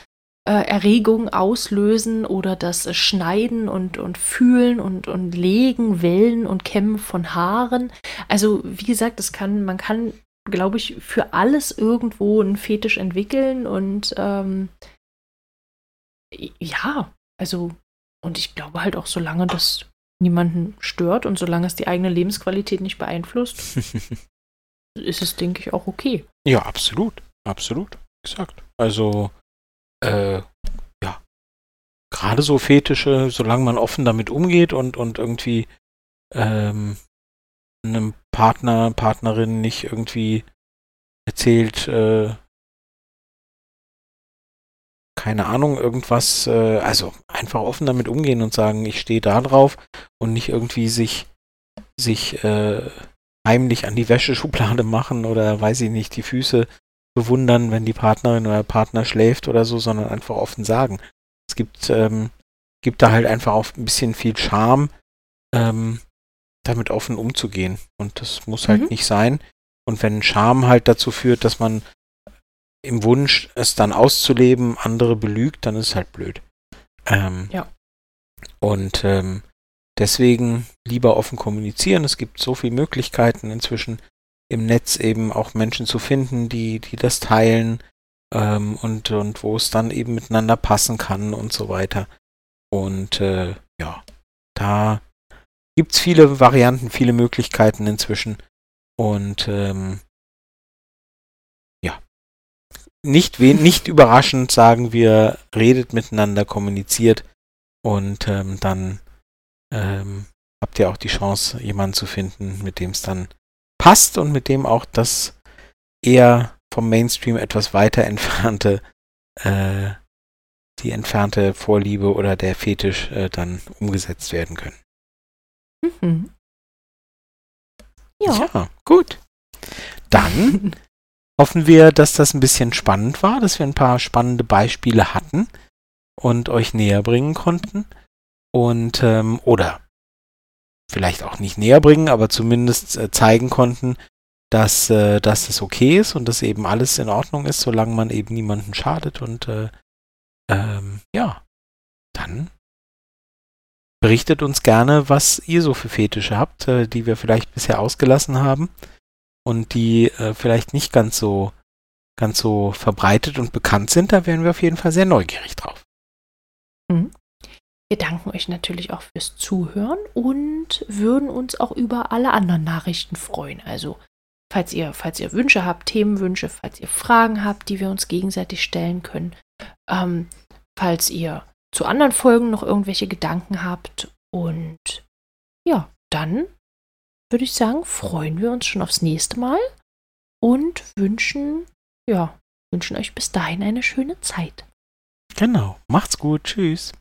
äh, Erregungen auslösen oder das Schneiden und, und Fühlen und, und Legen, Wellen und Kämmen von Haaren. Also wie gesagt, das kann, man kann, glaube ich, für alles irgendwo einen Fetisch entwickeln und ähm, ja, also, und ich glaube halt auch, solange das niemanden stört und solange es die eigene Lebensqualität nicht beeinflusst, ist es, denke ich, auch okay. Ja, absolut. Absolut. Exakt. Also, äh, ja. Gerade so Fetische, solange man offen damit umgeht und, und irgendwie ähm, einem Partner, Partnerin nicht irgendwie erzählt, äh, keine Ahnung, irgendwas, äh, also einfach offen damit umgehen und sagen, ich stehe da drauf und nicht irgendwie sich, sich äh, heimlich an die Wäscheschublade machen oder weiß ich nicht, die Füße bewundern, wenn die Partnerin oder Partner schläft oder so, sondern einfach offen sagen. Es gibt, ähm, gibt da halt einfach auch ein bisschen viel Charme, ähm, damit offen umzugehen. Und das muss halt mhm. nicht sein. Und wenn Charme halt dazu führt, dass man im Wunsch, es dann auszuleben, andere belügt, dann ist es halt blöd. Ähm, ja. Und ähm, deswegen lieber offen kommunizieren. Es gibt so viele Möglichkeiten inzwischen im Netz eben auch Menschen zu finden, die, die das teilen ähm, und, und wo es dann eben miteinander passen kann und so weiter. Und äh, ja, da gibt es viele Varianten, viele Möglichkeiten inzwischen. Und ähm, nicht, nicht überraschend sagen wir, redet miteinander, kommuniziert und ähm, dann ähm, habt ihr auch die Chance, jemanden zu finden, mit dem es dann passt und mit dem auch das eher vom Mainstream etwas weiter entfernte, äh, die entfernte Vorliebe oder der Fetisch äh, dann umgesetzt werden können. Mhm. Ja. ja, gut. Dann hoffen wir, dass das ein bisschen spannend war, dass wir ein paar spannende Beispiele hatten und euch näher bringen konnten. Und ähm, oder vielleicht auch nicht näher bringen, aber zumindest äh, zeigen konnten, dass, äh, dass das okay ist und dass eben alles in Ordnung ist, solange man eben niemandem schadet. Und äh, ähm, ja, dann berichtet uns gerne, was ihr so für Fetische habt, äh, die wir vielleicht bisher ausgelassen haben und die äh, vielleicht nicht ganz so ganz so verbreitet und bekannt sind, da wären wir auf jeden Fall sehr neugierig drauf. Mhm. Wir danken euch natürlich auch fürs Zuhören und würden uns auch über alle anderen Nachrichten freuen. Also, falls ihr, falls ihr Wünsche habt, Themenwünsche, falls ihr Fragen habt, die wir uns gegenseitig stellen können, ähm, falls ihr zu anderen Folgen noch irgendwelche Gedanken habt und ja, dann würde ich sagen, freuen wir uns schon aufs nächste Mal und wünschen, ja, wünschen euch bis dahin eine schöne Zeit. Genau. Macht's gut. Tschüss.